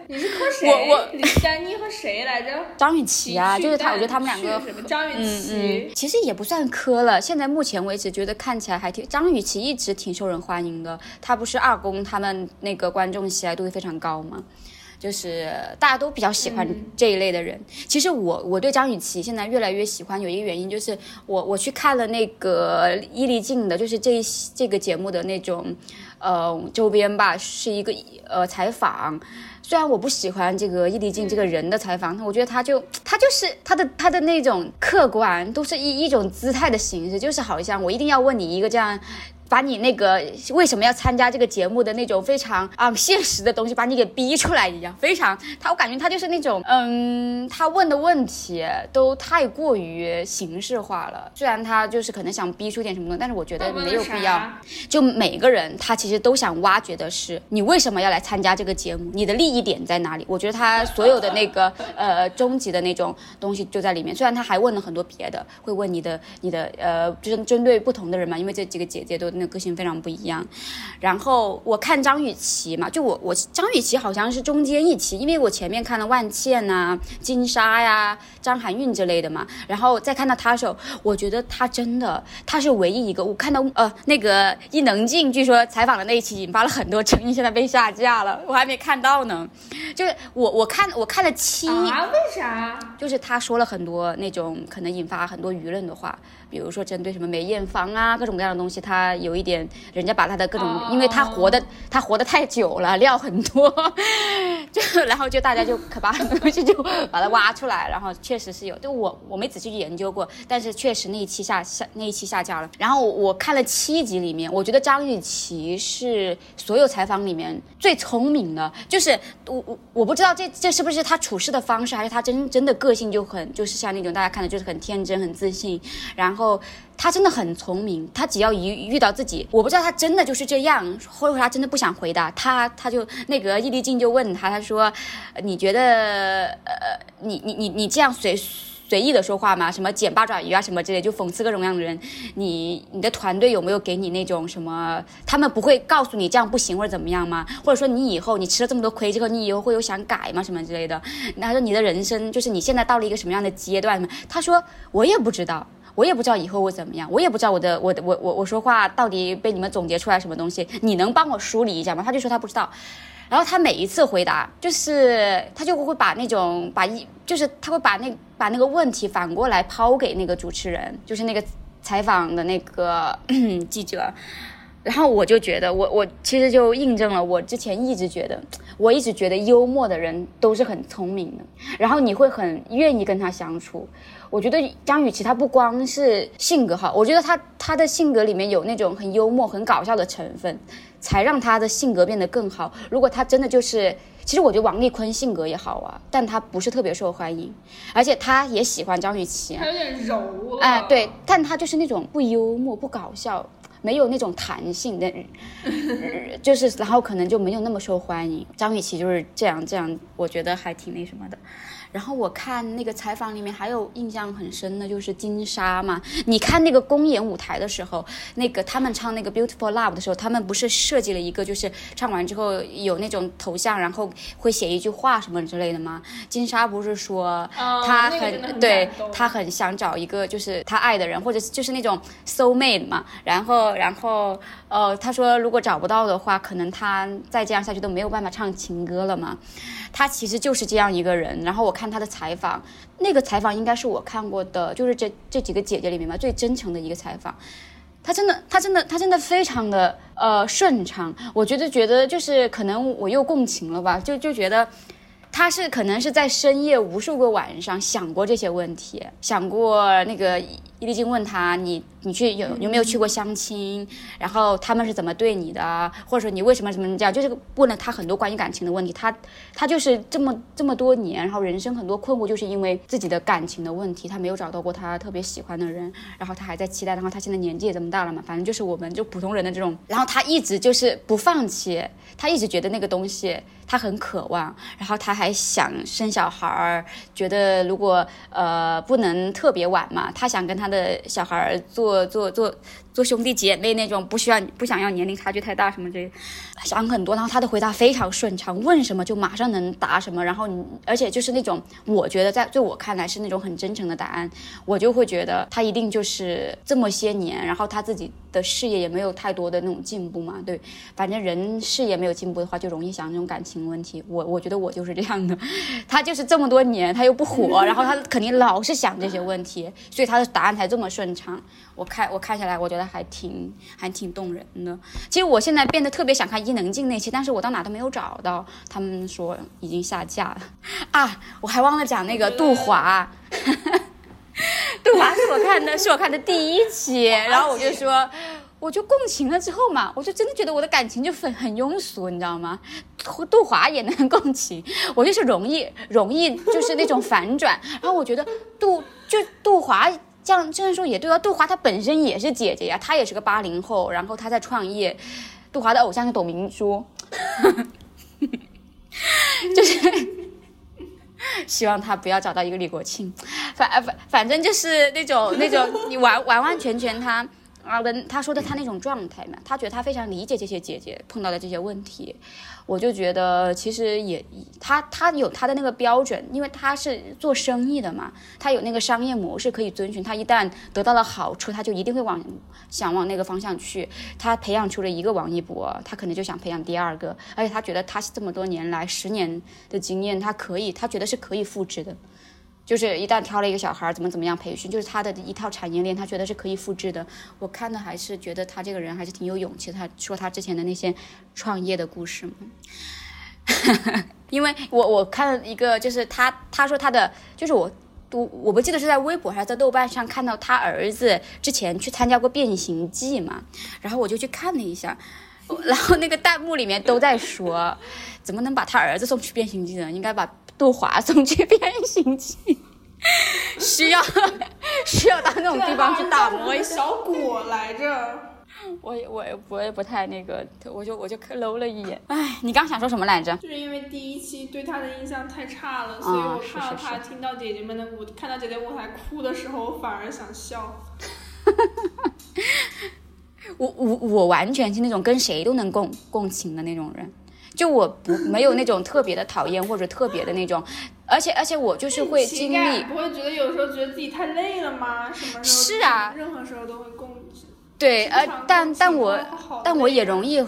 你是磕谁？我我李丹妮和谁来着？张雨绮啊，就是他，我觉得他们两个，张雨绮，其实也不算磕了。现在目前为止，觉得看起来还挺，张雨绮一直挺受人欢迎的。她不是二宫，他们那个观众喜爱度会非常高吗？就是大家都比较喜欢这一类的人。其实我我对张雨绮现在越来越喜欢，有一个原因就是我我去看了那个伊丽静的，就是这这个节目的那种呃周边吧，是一个呃采访。虽然我不喜欢这个易立竞这个人的采访，我觉得他就他就是他的他的那种客观，都是一一种姿态的形式，就是好像我一定要问你一个这样。把你那个为什么要参加这个节目的那种非常啊现实的东西，把你给逼出来一样，非常他，我感觉他就是那种，嗯，他问的问题都太过于形式化了。虽然他就是可能想逼出点什么东西，但是我觉得没有必要。就每个人他其实都想挖掘的是你为什么要来参加这个节目，你的利益点在哪里？我觉得他所有的那个呃终极的那种东西就在里面。虽然他还问了很多别的，会问你的你的呃，就是针对不同的人嘛，因为这几个姐姐都。个性非常不一样，然后我看张雨绮嘛，就我我张雨绮好像是中间一期，因为我前面看了万茜呐、金莎呀、张含韵之类的嘛，然后再看到她的时候，我觉得她真的她是唯一一个，我看到呃那个伊能静，据说采访的那一期引发了很多争议，现在被下架了，我还没看到呢。就是我我看我看了七啊，为啥？就是她说了很多那种可能引发很多舆论的话。比如说针对什么梅艳芳啊，各种各样的东西，他有一点，人家把他的各种，因为他活的他活的太久了，料很多，(laughs) 就然后就大家就可把很多东西就把它挖出来，然后确实是有，就我我没仔细去研究过，但是确实那一期下下那一期下架了。然后我我看了七集里面，我觉得张雨绮是所有采访里面最聪明的，就是我我我不知道这这是不是她处事的方式，还是她真真的个性就很就是像那种大家看的就是很天真很自信，然后。后他真的很聪明，他只要一遇到自己，我不知道他真的就是这样，或者他真的不想回答，他，他就那个易立竞就问他，他说，你觉得呃你你你你这样随随意的说话吗？什么捡八爪鱼啊什么之类，就讽刺各种各样的人。你你的团队有没有给你那种什么？他们不会告诉你这样不行或者怎么样吗？或者说你以后你吃了这么多亏之后，你以后会有想改吗？什么之类的？他说你的人生就是你现在到了一个什么样的阶段？他说我也不知道。我也不知道以后会怎么样，我也不知道我的我的我我我说话到底被你们总结出来什么东西，你能帮我梳理一下吗？他就说他不知道，然后他每一次回答就是他就会把那种把一就是他会把那把那个问题反过来抛给那个主持人，就是那个采访的那个记者，然后我就觉得我我其实就印证了我之前一直觉得，我一直觉得幽默的人都是很聪明的，然后你会很愿意跟他相处。我觉得张雨绮她不光是性格好，我觉得她她的性格里面有那种很幽默、很搞笑的成分，才让她的性格变得更好。如果她真的就是，其实我觉得王丽坤性格也好啊，但她不是特别受欢迎，而且她也喜欢张雨绮，她有点柔了。哎，对，但她就是那种不幽默、不搞笑。没有那种弹性的，就是然后可能就没有那么受欢迎。张雨绮就是这样，这样我觉得还挺那什么的。然后我看那个采访里面还有印象很深的就是金莎嘛，你看那个公演舞台的时候，那个他们唱那个 Beautiful Love 的时候，他们不是设计了一个就是唱完之后有那种头像，然后会写一句话什么之类的吗？金莎不是说啊她很、那个很对她很想找一个就是她爱的人，或者就是那种 soul mate 嘛，然后然后呃，她说如果找不到的话，可能她再这样下去都没有办法唱情歌了嘛。他其实就是这样一个人。然后我看他的采访，那个采访应该是我看过的，就是这这几个姐姐里面吧最真诚的一个采访。他真的，他真的，他真的非常的呃顺畅。我觉得觉得就是可能我又共情了吧，就就觉得。他是可能是在深夜无数个晚上想过这些问题，想过那个伊丽静问他你你去有有没有去过相亲，然后他们是怎么对你的啊，或者说你为什么什么这样，就是问了他很多关于感情的问题。他他就是这么这么多年，然后人生很多困惑，就是因为自己的感情的问题，他没有找到过他特别喜欢的人，然后他还在期待，然后他现在年纪也这么大了嘛，反正就是我们就普通人的这种，然后他一直就是不放弃，他一直觉得那个东西他很渴望，然后他还想生小孩儿，觉得如果呃不能特别晚嘛，他想跟他的小孩儿做做做做兄弟姐妹那种，不需要不想要年龄差距太大什么之类，想很多。然后他的回答非常顺畅，问什么就马上能答什么，然后你而且就是那种我觉得在在我看来是那种很真诚的答案，我就会觉得他一定就是这么些年，然后他自己的事业也没有太多的那种进步嘛，对，反正人事业没有进步的话，就容易想这种感情问题。我我觉得我就是这样的，他就是这么多年他又不火，然后他肯定老是想这些问题，所以他的答案才这么顺畅。我看我看下来，我觉得还挺还挺动人的。其实我现在变得特别想看伊能静那期，但是我到哪都没有找到，他们说已经下架了 (laughs) 啊！我还忘了讲那个杜华。(laughs) 杜华是我看的，是我看的第一期，(laughs) 然后我就说，我就共情了之后嘛，我就真的觉得我的感情就很很庸俗，你知道吗？杜华也能共情，我就是容易容易就是那种反转，然后我觉得杜就杜华。这样这样说也对啊，杜华她本身也是姐姐呀，她也是个八零后，然后她在创业，杜华的偶像是董明珠，(laughs) 就是 (laughs) 希望他不要找到一个李国庆，反反反正就是那种那种你完完完全全他啊的他说的他那种状态嘛，他觉得他非常理解这些姐姐碰到的这些问题，我就觉得其实也他他有他的那个标准，因为他是做生意的嘛，他有那个商业模式可以遵循，他一旦得到了好处，他就一定会往想往那个方向去。他培养出了一个王一博，他可能就想培养第二个，而且他觉得他这么多年来十年的经验，他可以，他觉得是可以复制的。就是一旦挑了一个小孩，怎么怎么样培训，就是他的一套产业链，他觉得是可以复制的。我看的还是觉得他这个人还是挺有勇气。他说他之前的那些创业的故事嘛，(laughs) 因为我我看了一个，就是他他说他的就是我我我不记得是在微博还是在豆瓣上看到他儿子之前去参加过变形记嘛，然后我就去看了一下，然后那个弹幕里面都在说，怎么能把他儿子送去变形记呢？应该把杜华送去变形记，需要 (laughs) 需要到那种地方去打磨一下。小果来着。我也我也我也不太那个，我就我就搂了一眼。哎，你刚想说什么来着？就是因为第一期对他的印象太差了，所以我看到他听到姐姐们的舞，看到姐姐舞台哭的时候，我反而想笑。(laughs) 我我我完全是那种跟谁都能共共情的那种人，就我不没有那种特别的讨厌或者特别的那种，而且而且我就是会经历，不会觉得有时候觉得自己太累了吗？什么时候？是啊，任何时候都会共。对，呃，但但我但我也容易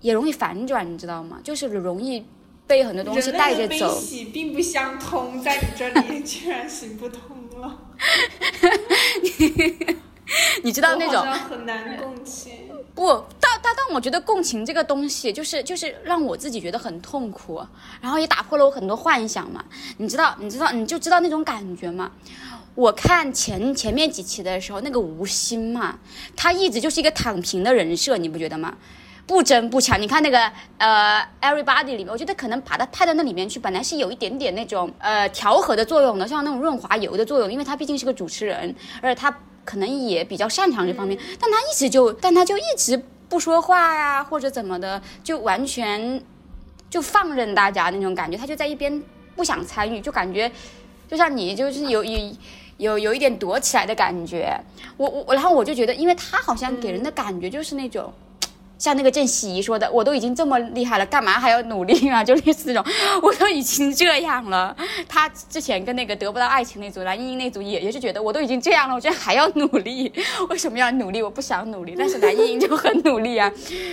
也容易反转，你知道吗？就是容易被很多东西带着走。并不相通，(laughs) 在你这里居然行不通了。(laughs) 你知道那种很难共情。不，但但但我觉得共情这个东西，就是就是让我自己觉得很痛苦，然后也打破了我很多幻想嘛。你知道，你知道，你就知道那种感觉嘛？我看前前面几期的时候，那个吴昕嘛，他一直就是一个躺平的人设，你不觉得吗？不争不抢。你看那个呃，Everybody 里面，我觉得可能把他派到那里面去，本来是有一点点那种呃调和的作用的，像那种润滑油的作用，因为他毕竟是个主持人，而且他可能也比较擅长这方面。但他一直就，但他就一直不说话呀，或者怎么的，就完全就放任大家那种感觉，他就在一边不想参与，就感觉就像你就是有有。有有一点躲起来的感觉，我我然后我就觉得，因为他好像给人的感觉就是那种。像那个郑希怡说的，我都已经这么厉害了，干嘛还要努力啊？(laughs) 就类似这种，我都已经这样了。他之前跟那个得不到爱情那组，蓝莹莹那组也也是觉得，我都已经这样了，我居然还要努力？为什么要努力？我不想努力。但是蓝莹莹就很努力啊。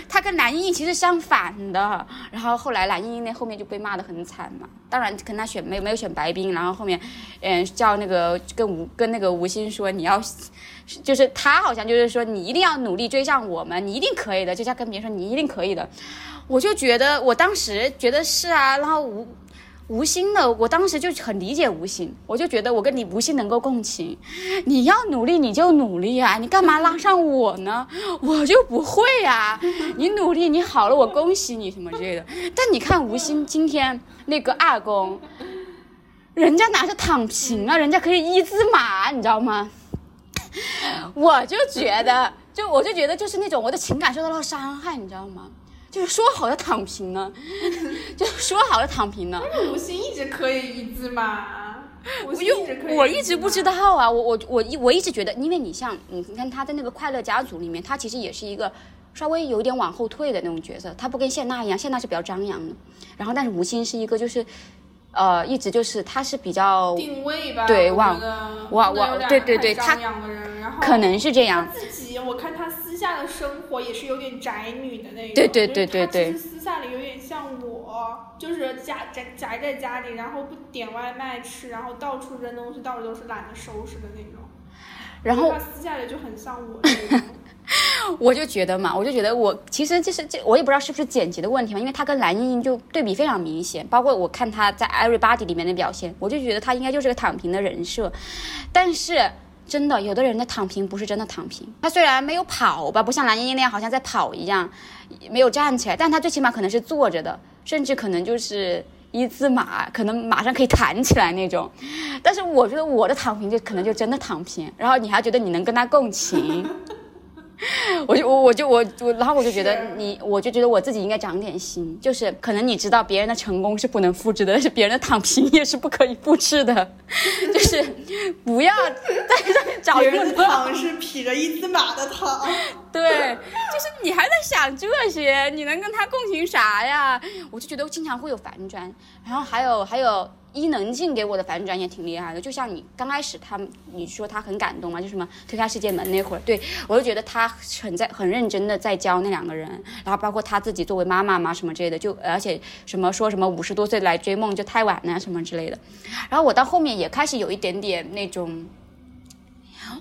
他跟蓝莹莹其实相反的。然后后来蓝莹莹那后面就被骂的很惨嘛。当然跟他选没没有选白冰，然后后面，嗯，叫那个跟吴跟那个吴昕说你要。就是他好像就是说你一定要努力追上我们，你一定可以的。就像跟别人说你一定可以的，我就觉得我当时觉得是啊。然后吴吴昕的，我当时就很理解吴昕，我就觉得我跟你吴昕能够共情。你要努力你就努力啊，你干嘛拉上我呢？(laughs) 我就不会呀。你努力你好了，我恭喜你什么之类的。但你看吴昕今天那个二宫，人家拿着躺平啊，人家可以一字马，你知道吗？(laughs) 我就觉得，就我就觉得，就是那种我的情感受到了伤害，你知道吗？就是说好的躺平呢，(laughs) 就说好的躺平呢。吴昕一直可以一字马，我我一直不知道啊，我我我一我一直觉得，因为你像你你看他在那个快乐家族里面，他其实也是一个稍微有点往后退的那种角色，他不跟谢娜一样，谢娜是比较张扬的，然后但是吴昕是一个就是。呃，一直就是他是比较定位吧，对，往往往，对对对，他可能是这样。自己，我看他私下的生活也是有点宅女的那种。对对对对对。其实私下里有点像我，就是家宅宅在家里，然后不点外卖吃，然后到处扔东西，到处都是懒得收拾的那种。然后他私下里就很像我那种。(laughs) (laughs) 我就觉得嘛，我就觉得我其实就是这，我也不知道是不是剪辑的问题嘛，因为他跟蓝盈莹就对比非常明显，包括我看他在《Everybody》里面的表现，我就觉得他应该就是个躺平的人设。但是真的，有的人的躺平不是真的躺平，他虽然没有跑吧，不像蓝盈莹那样好像在跑一样，没有站起来，但他最起码可能是坐着的，甚至可能就是一字马，可能马上可以弹起来那种。(laughs) 但是我觉得我的躺平就可能就真的躺平，然后你还觉得你能跟他共情。(laughs) 我就我我就我我，然后我就觉得你，我就觉得我自己应该长点心，就是可能你知道别人的成功是不能复制的，但是别人的躺平也是不可以复制的，就是不要在这 (laughs) 找人的躺是匹着一字马的躺，对，就是你还在想这些，你能跟他共情啥呀？我就觉得经常会有反转，然后还有还有。伊能静给我的反转也挺厉害的，就像你刚开始他，你说他很感动嘛，就什么推开世界门那会儿，对我就觉得他很在很认真的在教那两个人，然后包括他自己作为妈妈嘛什么之类的，就而且什么说什么五十多岁来追梦就太晚了什么之类的，然后我到后面也开始有一点点那种，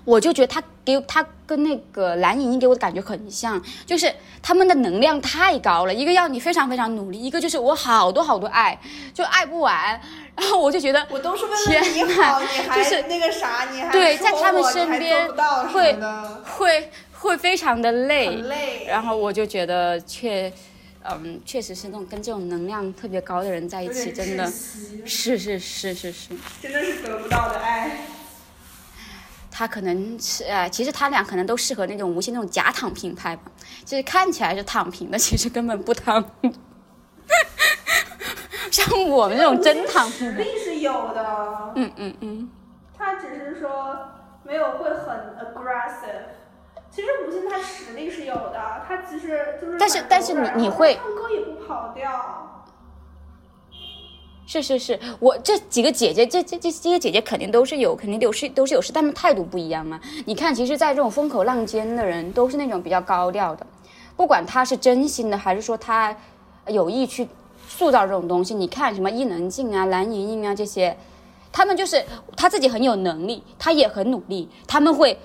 我就觉得他给他跟那个蓝盈莹给我的感觉很像，就是他们的能量太高了，一个要你非常非常努力，一个就是我好多好多爱，就爱不完。(laughs) 然后我就觉得我都是为了天你好，你还就是那个啥，你还对在他们身边会会会非常的累，累。然后我就觉得确，嗯，确实是那种跟这种能量特别高的人在一起，真的窒息是是是是是，真的是得不到的爱。他可能是呃，其实他俩可能都适合那种无限那种假躺平派吧，就是看起来是躺平的，其实根本不躺平。像我们这种真躺实力是有的，嗯嗯嗯，他只是说没有会很 aggressive。其实吴昕他实力是有的，他其实就是但是但是你你会唱歌也不跑调。是是是，我这几个姐姐，这这这这些姐姐肯定都是有，肯定都是都是有事，她们态度不一样嘛。你看，其实，在这种风口浪尖的人，都是那种比较高调的，不管他是真心的，还是说他有意去塑造这种东西。你看什么伊能静啊、蓝盈莹啊这些，他们就是他自己很有能力，他也很努力，他们会。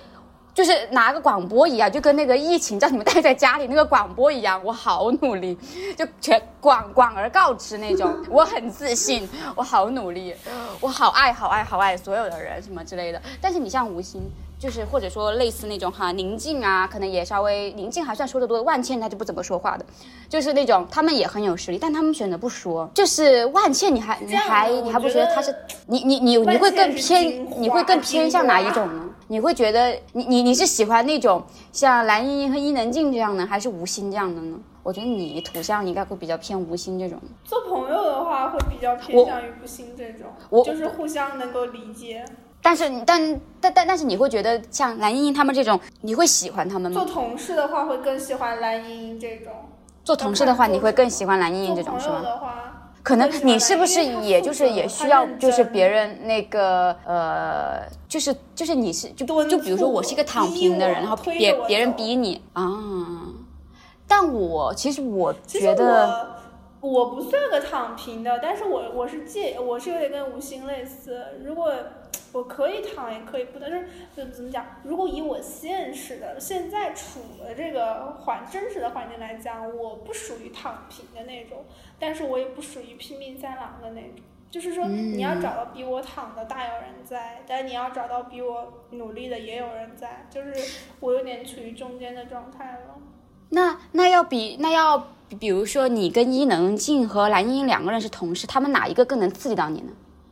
就是拿个广播一样，就跟那个疫情叫你们待在家里那个广播一样，我好努力，就全广广而告之那种。(laughs) 我很自信，我好努力，我好爱好爱好爱所有的人什么之类的。但是你像吴昕，就是或者说类似那种哈宁静啊，可能也稍微宁静还算说得多，万茜她就不怎么说话的，就是那种他们也很有实力，但他们选择不说。就是万茜，你还你还你还不觉得她是你你你你会更偏你会更偏向哪一种呢？你会觉得你你你是喜欢那种像蓝盈莹和伊能静这样的，还是吴昕这样的呢？我觉得你土象应该会比较偏吴昕这种。做朋友的话，会比较偏向于吴昕这种我，就是互相能够理解。但是但但但但是你会觉得像蓝盈莹他们这种，你会喜欢他们吗做？同事的话，会更喜欢蓝盈莹这种。做同事的话，你会更喜欢蓝盈莹做朋友这种是吗？可能你是不是也就是也需要就是别人。那个呃，就是就是你是就就比如说我是一个躺平的人，然后别别人逼你啊。但我其实我觉得。我我不算个躺平的，但是我我是介，我是有点跟吴昕类似。如果我可以躺，也可以不，但是就怎么讲？如果以我现实的现在处的这个环真实的环境来讲，我不属于躺平的那种，但是我也不属于拼命三郎的那种。就是说，你要找到比我躺的大有人在，但你要找到比我努力的也有人在，就是我有点处于中间的状态了。那那要比那要比如说你跟伊能静和蓝盈莹两个人是同事，他们哪一个更能刺激到你呢？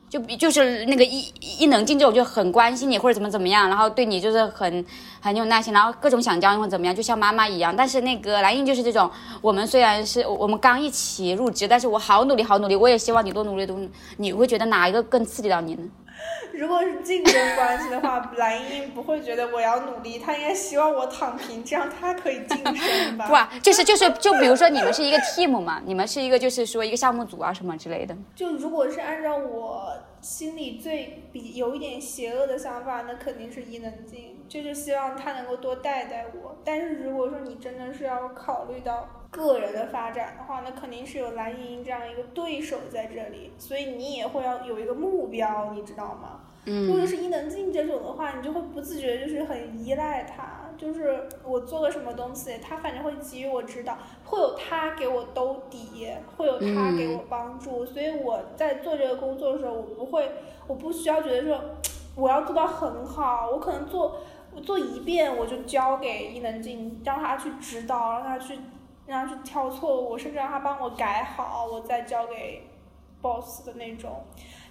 就比就是那个伊伊能静这种就很关心你或者怎么怎么样，然后对你就是很很有耐心，然后各种想教你或怎么样，就像妈妈一样。但是那个蓝印就是这种，我们虽然是我们刚一起入职，但是我好努力好努力，我也希望你多努力多努力。你会觉得哪一个更刺激到你呢？(laughs) 如果是竞争关系的话，蓝盈莹不会觉得我要努力，她应该希望我躺平，这样她可以晋升吧？(laughs) 不啊，就是就是就比如说你们是一个 team 嘛，你们是一个就是说一个项目组啊什么之类的。就如果是按照我心里最比有一点邪恶的想法，那肯定是伊能静，就是希望他能够多带带我。但是如果说你真的是要考虑到个人的发展的话，那肯定是有蓝盈莹这样一个对手在这里，所以你也会要有一个目标，你知道吗？嗯如果是伊能静这种的话，你就会不自觉就是很依赖他，就是我做个什么东西，他反正会给予我指导，会有他给我兜底，会有他给我帮助，所以我在做这个工作的时候，我不会，我不需要觉得说 (tsk) 我要做到很好，我可能做我做一遍我就交给伊能静，让他去指导，让他去让他去挑错误，甚至让他帮我改好，我再交给 boss 的那种。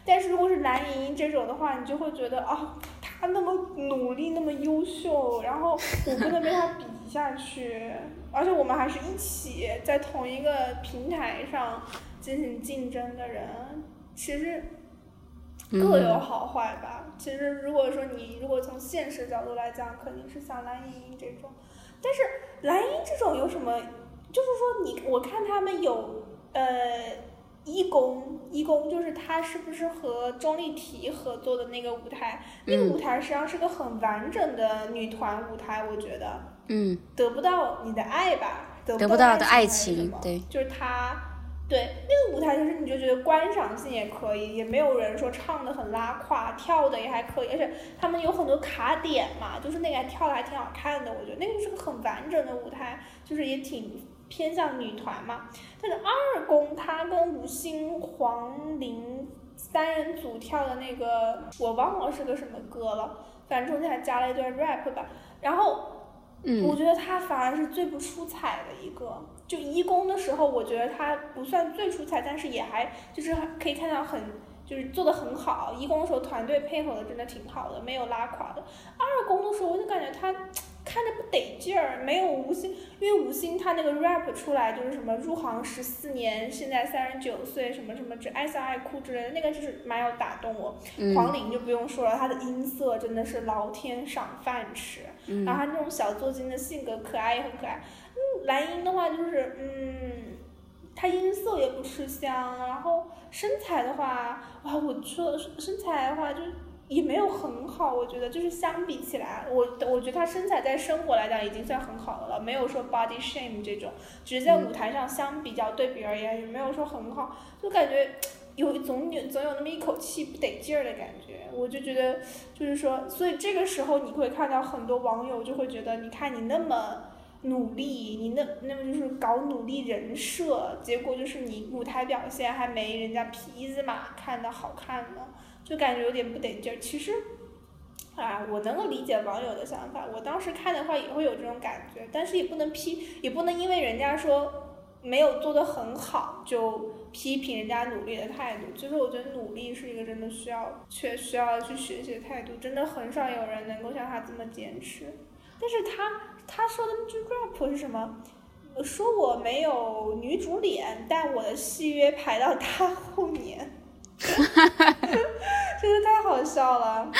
但是如果是蓝盈莹这种的话，你就会觉得啊，她那么努力，那么优秀，然后我不能被她比下去，而且我们还是一起在同一个平台上进行竞争的人，其实各有好坏吧。其实如果说你如果从现实角度来讲，肯定是像蓝盈莹这种，但是蓝盈莹这种有什么？就是说你我看他们有呃。一公一公就是他是不是和钟丽缇合作的那个舞台？那个舞台实际上是个很完整的女团舞台，我觉得嗯，得不到你的爱吧，得得不不到的爱爱还是什么情对就是他对，那个舞台就是你就觉得观赏性也可以，也没有人说唱的很拉胯，跳的也还可以，而且他们有很多卡点嘛，就是那个还跳的还挺好看的，我觉得那个是个很完整的舞台，就是也挺偏向女团嘛。但是二宫他跟吴昕、黄龄三人组跳的那个，我忘了是个什么歌了，反正中间还加了一段 rap 吧，然后。我嗯觉得他反而是最不出彩的一个。就一公的时候，我觉得他不算最出彩，但是也还就是可以看到很就是做的很好。一公的时候团队配合的真的挺好的，没有拉垮的。二公的时候我就感觉他看着不得劲儿，没有吴昕，因为吴昕他那个 rap 出来就是什么入行十四年，现在三十九岁，什么什么只爱笑爱哭之类的，那个就是蛮有打动我。黄嗯龄就不用说了，她的音色真的是老天赏饭吃。嗯然后她那种小作精的性格，可爱也很可爱。嗯，蓝英的话就是，嗯，她音色也不吃香，然后身材的话，哇，我说身材的话就也没有很好，我觉得就是相比起来，我我觉得她身材在生活来讲已经算很好的了，没有说 body shame 这种，只是在舞台上相比较对比而言，也没有说很好，就感觉。有总有总有那么一口气不得劲儿的感觉，我就觉得就是说，所以这个时候你会看到很多网友就会觉得，你看你那么努力，你那那么就是搞努力人设，结果就是你舞台表现还没人家皮子嘛看的好看呢，就感觉有点不得劲儿。其实，啊，我能够理解网友的想法，我当时看的话也会有这种感觉，但是也不能批，也不能因为人家说没有做的很好就。批评人家努力的态度，其实我觉得努力是一个真的需要却需要去学习的态度，真的很少有人能够像他这么坚持。但是他他说的那句 rap 是什么？说我没有女主脸，但我的戏约排到他后面，(laughs) 真的太好笑了。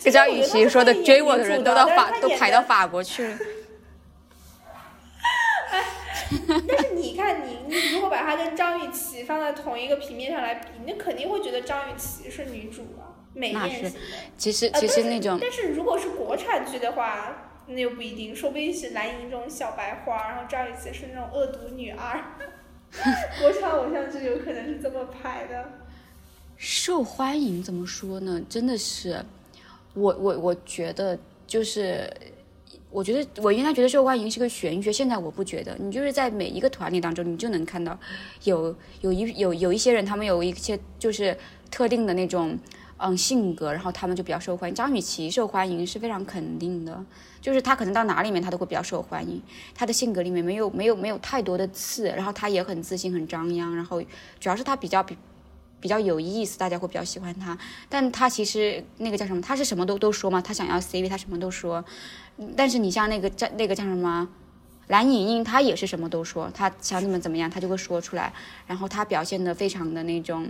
就张雨绮说的，追我的人都到法都排到法。国去了。(laughs) 但是你看你，你如果把她跟张雨绮放在同一个平面上来比，那肯定会觉得张雨绮是女主啊，美艳型的。其实呃其实那种但是如果是国产剧的话，那又不一定，说不定是蓝莹这种小白花，然后张雨绮是那种恶毒女二。(laughs) 国产偶像剧有可能是这么拍的。受欢迎怎么说呢？真的是，我我我觉得就是，我觉得我原来觉得受欢迎是个玄学，现在我不觉得。你就是在每一个团体当中，你就能看到有有一有有一些人，他们有一些就是特定的那种嗯性格，然后他们就比较受欢迎。张雨绮受欢迎是非常肯定的，就是她可能到哪里面她都会比较受欢迎。她的性格里面没有没有没有太多的刺，然后她也很自信很张扬，然后主要是她比较比。比较有意思，大家会比较喜欢他。但他其实那个叫什么？他是什么都都说嘛，他想要 C 位，他什么都说。但是你像那个叫那个叫什么？蓝盈莹，她也是什么都说，她想怎么怎么样，她就会说出来。然后她表现的非常的那种，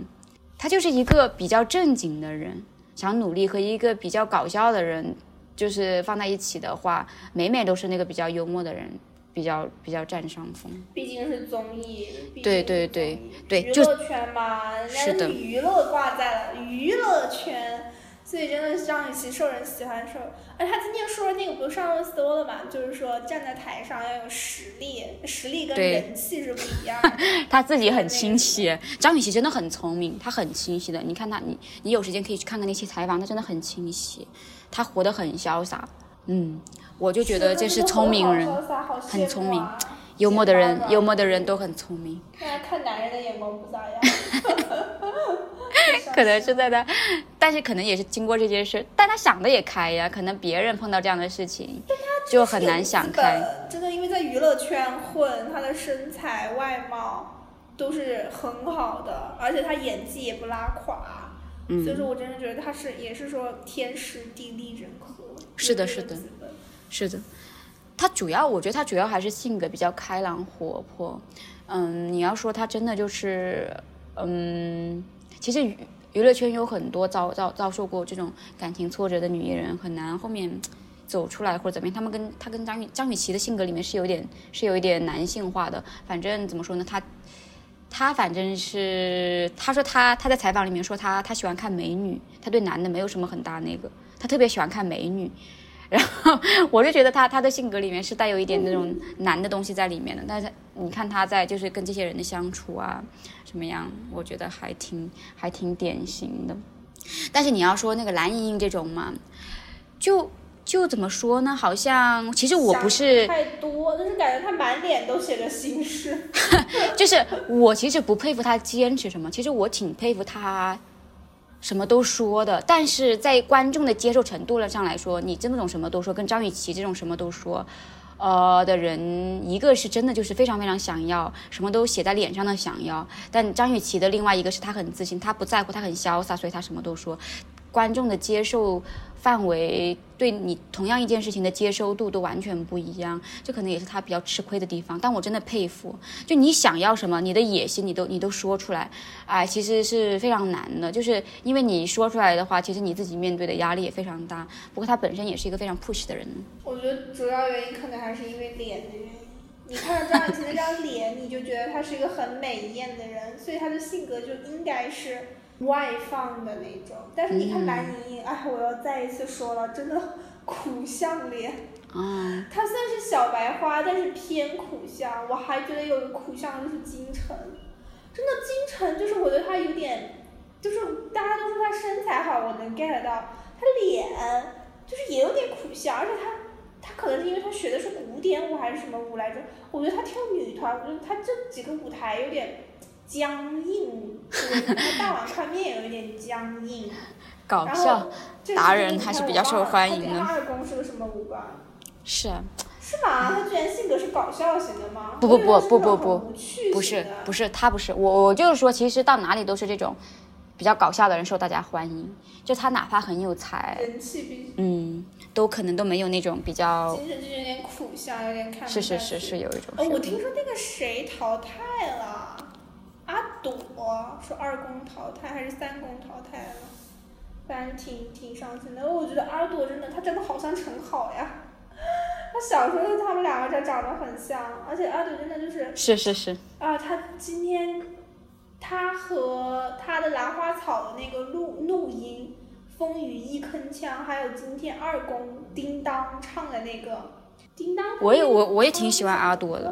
她就是一个比较正经的人，想努力和一个比较搞笑的人，就是放在一起的话，每每都是那个比较幽默的人，比较比较占上风。毕竟是综艺，对对对对娱乐圈嘛，人家是的娱乐挂在了娱乐圈，所以真的是张雨绮受人喜欢受。而她今天说的那个不是上热搜了嘛？就是说站在台上要有实力，实力跟人气是不一样的。(laughs) 他自己很清晰，张雨绮真的很聪明，她很清晰的。你看她，你你有时间可以去看看那些采访，她真的很清晰，她活得很潇洒。嗯，我就觉得这是聪明人，很聪明幽默的人幽默的人都很聪明。看来看男人的眼光不咋样。(laughs) 可能是在他，但是可能也是经过这件事，但他想的也开呀。可能别人碰到这样的事情，就很难想开。真的，因为在娱乐圈混，他的身材外貌都是很好的，而且他演技也不拉垮。嗯所以说我真的觉得他是也是说天时地利人和。是的是的是的，他主要我觉得他主要还是性格比较开朗活泼。嗯，你要说他真的就是，嗯，其实娱娱乐圈有很多遭遭遭受过这种感情挫折的女艺人，很难后面走出来或者怎么样。他们跟他跟张雨张雨绮的性格里面是有点是有一点男性化的。反正怎么说呢，他他反正是他说他他在采访里面说他他喜欢看美女，他对男的没有什么很大那个，他特别喜欢看美女。然后我就觉得他他的性格里面是带有一点那种男的东西在里面的，但是你看他在就是跟这些人的相处啊，什么样，我觉得还挺还挺典型的。但是你要说那个蓝盈莹这种嘛，就就怎么说呢？好像其实我不是，太多，但是感觉他满脸都写着心事。(laughs) 就是我其实不佩服他坚持什么，其实我挺佩服他什么都说的。但是在观众的接受程度上来说，你这种什么都说，跟张雨绮这种什么都说。呃的人，一个是真的就是非常非常想要，什么都写在脸上的想要。但张雨绮的另外一个是她很自信，她不在乎，她很潇洒，所以她什么都说。观众的接受范围对你同样一件事情的接收度都完全不一样，这可能也是他比较吃亏的地方。但我真的佩服，就你想要什么，你的野心你都你都说出来，哎，其实是非常难的，就是因为你说出来的话，其实你自己面对的压力也非常大。不过他本身也是一个非常 push 的人。我觉得主要原因可能还是因为脸的原因。你看到张雨绮那张脸，你就觉得她是一个很美艳的人，所以她的性格就应该是外放的那种。但是你看蓝盈莹，哎，我要再一次说了，真的苦相脸。嗯，她虽然是小白花，但是偏苦相。我还觉得有个苦相就是金晨，真的金晨就是我觉得她有点，就是大家都说她身材好，我能 get 到，她脸就是也有点苦相，而且她。她可能是因为她学的是古典舞还是什么舞来着？我觉得她跳女团，我觉得她这几个舞台有点僵硬，她大碗宽面也有一点僵硬。(laughs) 搞笑达人还是比较受欢迎的二宫是个什么舞吧？是啊，是吗？他居然性格是搞笑型的吗？不不不不不不不是不是他不是我我就是说，其实到哪里都是这种比较搞笑的人受大家欢迎，就他哪怕很有才，人气比嗯，都可能都没有那种比较精神就有点苦相，有点看不是是是是有一种哦，我听说那个谁淘汰了，阿朵说二公淘汰还是三公淘汰了，反正挺挺伤心的。我觉得阿朵真的，她真的好像陈好呀。她小时候他们两个真长得很像，而且阿朵真的就是是是是，啊，她今天她和她的兰花草的那个录录音，风雨一铿锵，还有今天二公叮当唱的那个叮当，我也我我也挺喜欢阿朵的。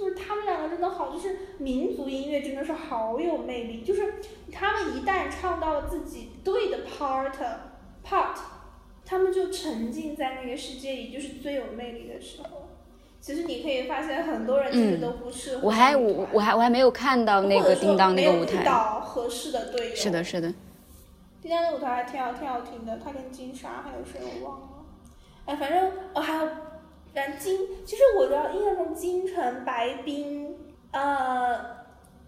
就是他们两个真的好，就是民族音乐真的是好有魅力。就是他们一旦唱到了自己对的 part part，他们就沉浸在那个世界里，就是最有魅力的时候。其实你可以发现，很多人其实都不适合、我还我我还我还没有看到那个叮当那个舞台，到合适的队友。是的，是的，叮当的舞台还挺好，挺好听的。他跟金莎还有谁我忘了。哎，反正哦还有，然金，其实我的印象中金晨、白冰，呃，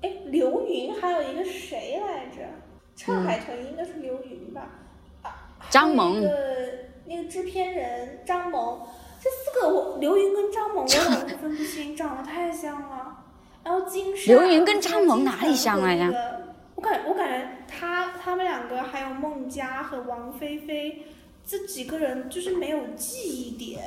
哎刘云还有一个谁来着？唱海豚应该是刘云吧？啊，张萌那个制片人张萌，这四个我刘云跟张萌我老是分不清，长得太像了。然后金莎，刘云跟张萌哪里像了呀我感我感觉他他们两个还有孟佳和王菲菲这几个人就是没有记忆点。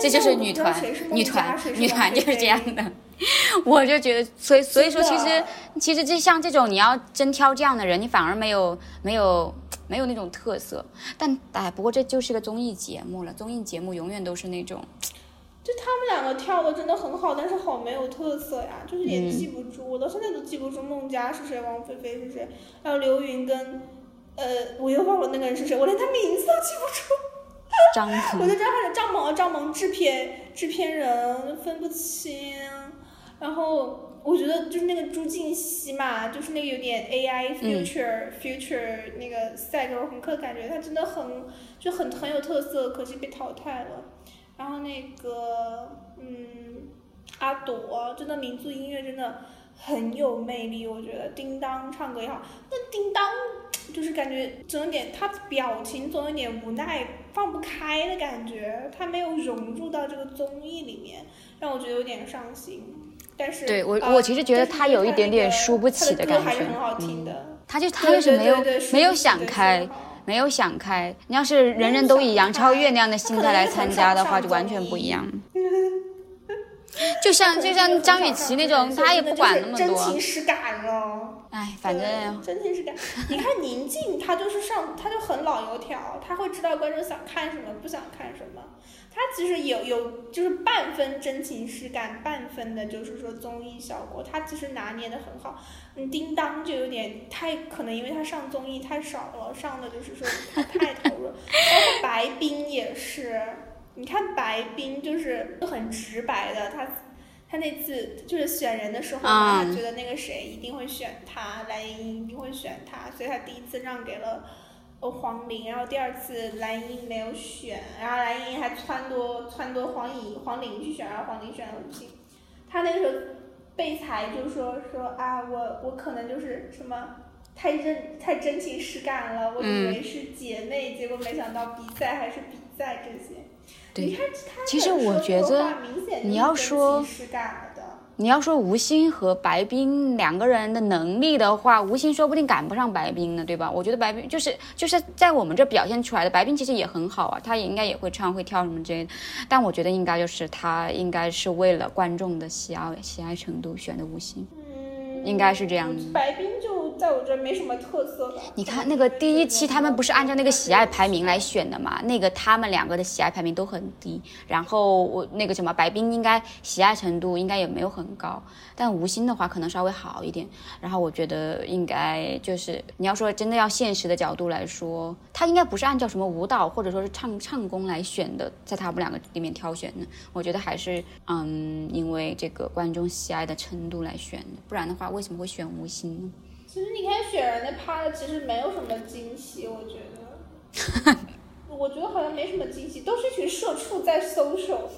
这就是女团女团，女团就是这样的。(laughs) 我就觉得，所以所以说，其实其实这像这种你要真挑这样的人，你反而没有没有没有那种特色。但哎，不过这就是个综艺节目了，综艺节目永远都是那种就他们两个跳的真的很好，但是好没有特色呀，就是也嗯记不住，我到现在都记不住孟佳是谁，王菲菲是谁，还有刘云跟，呃，我又忘了那个人是谁，我连他名字都记不住。张我萌。就知道他是张萌，张萌制片制片人分不清，然后我觉得就是那个朱婧汐嘛，就是那个有点 AI 嗯 future、future 那个赛格尔朋克的感觉，他真的很就很很有特色，可惜被淘汰了。然后那个嗯，阿朵真的民族音乐真的很有魅力，我觉得叮当唱歌也好，那叮当就是感觉总有点他表情总有点无奈，放不开的感觉，他没有融入到这个综艺里面，让我觉得有点伤心。但是对我呃我其实觉得他有一点点输不起的感觉还是很好听嗯的。他就 (laughs) 他对就是没有没有想开，没有想开。你要是人人都以杨超越那样的心态来参加的话，就完全不一样。(laughs) 就像就像张雨绮那种，她也不管那么多。真情实感了。哎，反正对真情实感。你看宁静，她就是上，她就很老油条，她会知道观众想看什么，不想看什么。她其实有有就是半分真情实感，半分的就是说综艺效果，她其实拿捏的很好。嗯，叮当就有点太，可能因为他上综艺太少了，上的就是说他太投入。包括白冰也是，你看白冰就是很直白的，他他那次就是选人的时候他觉得那个谁一定会选他，蓝盈莹一定会选他，所以他第一次让给了呃黄龄，然后第二次蓝盈莹没有选，然后蓝盈莹还撺掇撺掇黄颖黄龄去选，然后黄龄选了吴昕。他那个时候被裁就说说啊，我我可能就是什么。太真太真情实感了，我以嗯为是姐妹，结果没想到比赛还是比赛这些。对其实我觉得你要说。你要说吴昕和白冰两个人的能力的话，吴昕说不定赶不上白冰呢，对吧？我觉得白冰就是就是在我们这表现出来的，白冰其实也很好啊，她也应该也会唱会跳什么之类的。但我觉得应该就是她应该是为了观众的喜爱喜爱程度选的吴昕。嗯，应该是这样的白冰就在我这没什么特色吧。你看那个第一期，他们不是按照那个喜爱排名来选的嘛？那个他们两个的喜爱排名都很低，然后我那个什么白冰应该喜爱程度应该也没有很高，但吴昕的话可能稍微好一点。然后我觉得应该就是你要说真的要现实的角度来说，他应该不是按照什么舞蹈或者说是唱唱功来选的，在他们两个里面挑选的。我觉得还是嗯，因为这个观众喜爱的程度来选的，不然的话为什么会选吴昕呢？其实你看选人的趴的，其实没有什么惊喜，我觉得。(laughs) 我觉得好像没什么惊喜，都是一群社畜在搜手，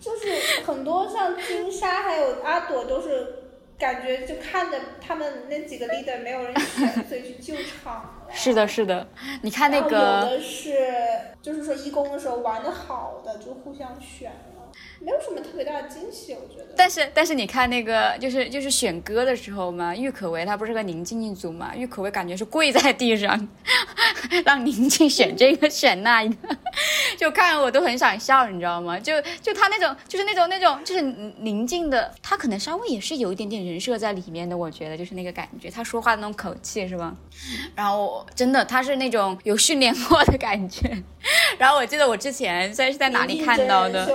就是很多像金莎还有阿朵都是感觉就看着他们那几个 leader 没有人选，所以去救场了。是的，是的，你看那个有个。的是就是说一公的时候玩的好的就互相选了，没有什么特别大的惊喜，我觉得。但是但是你看那个就是就是选歌的时候嘛，郁可唯她不是和宁静一组嘛，郁可唯感觉是跪在地上，让宁静选这个选那一个，就看我都很想笑，你知道吗？(laughs) 就就她那种就是那种那种就是宁静的，她可能稍微也是有一点点人设在里面的，我觉得就是那个感觉，她说话的那种口气是吧？然后真的她是那种有训练过的感觉。(laughs) 然后我记得我之前在是在哪里看到？的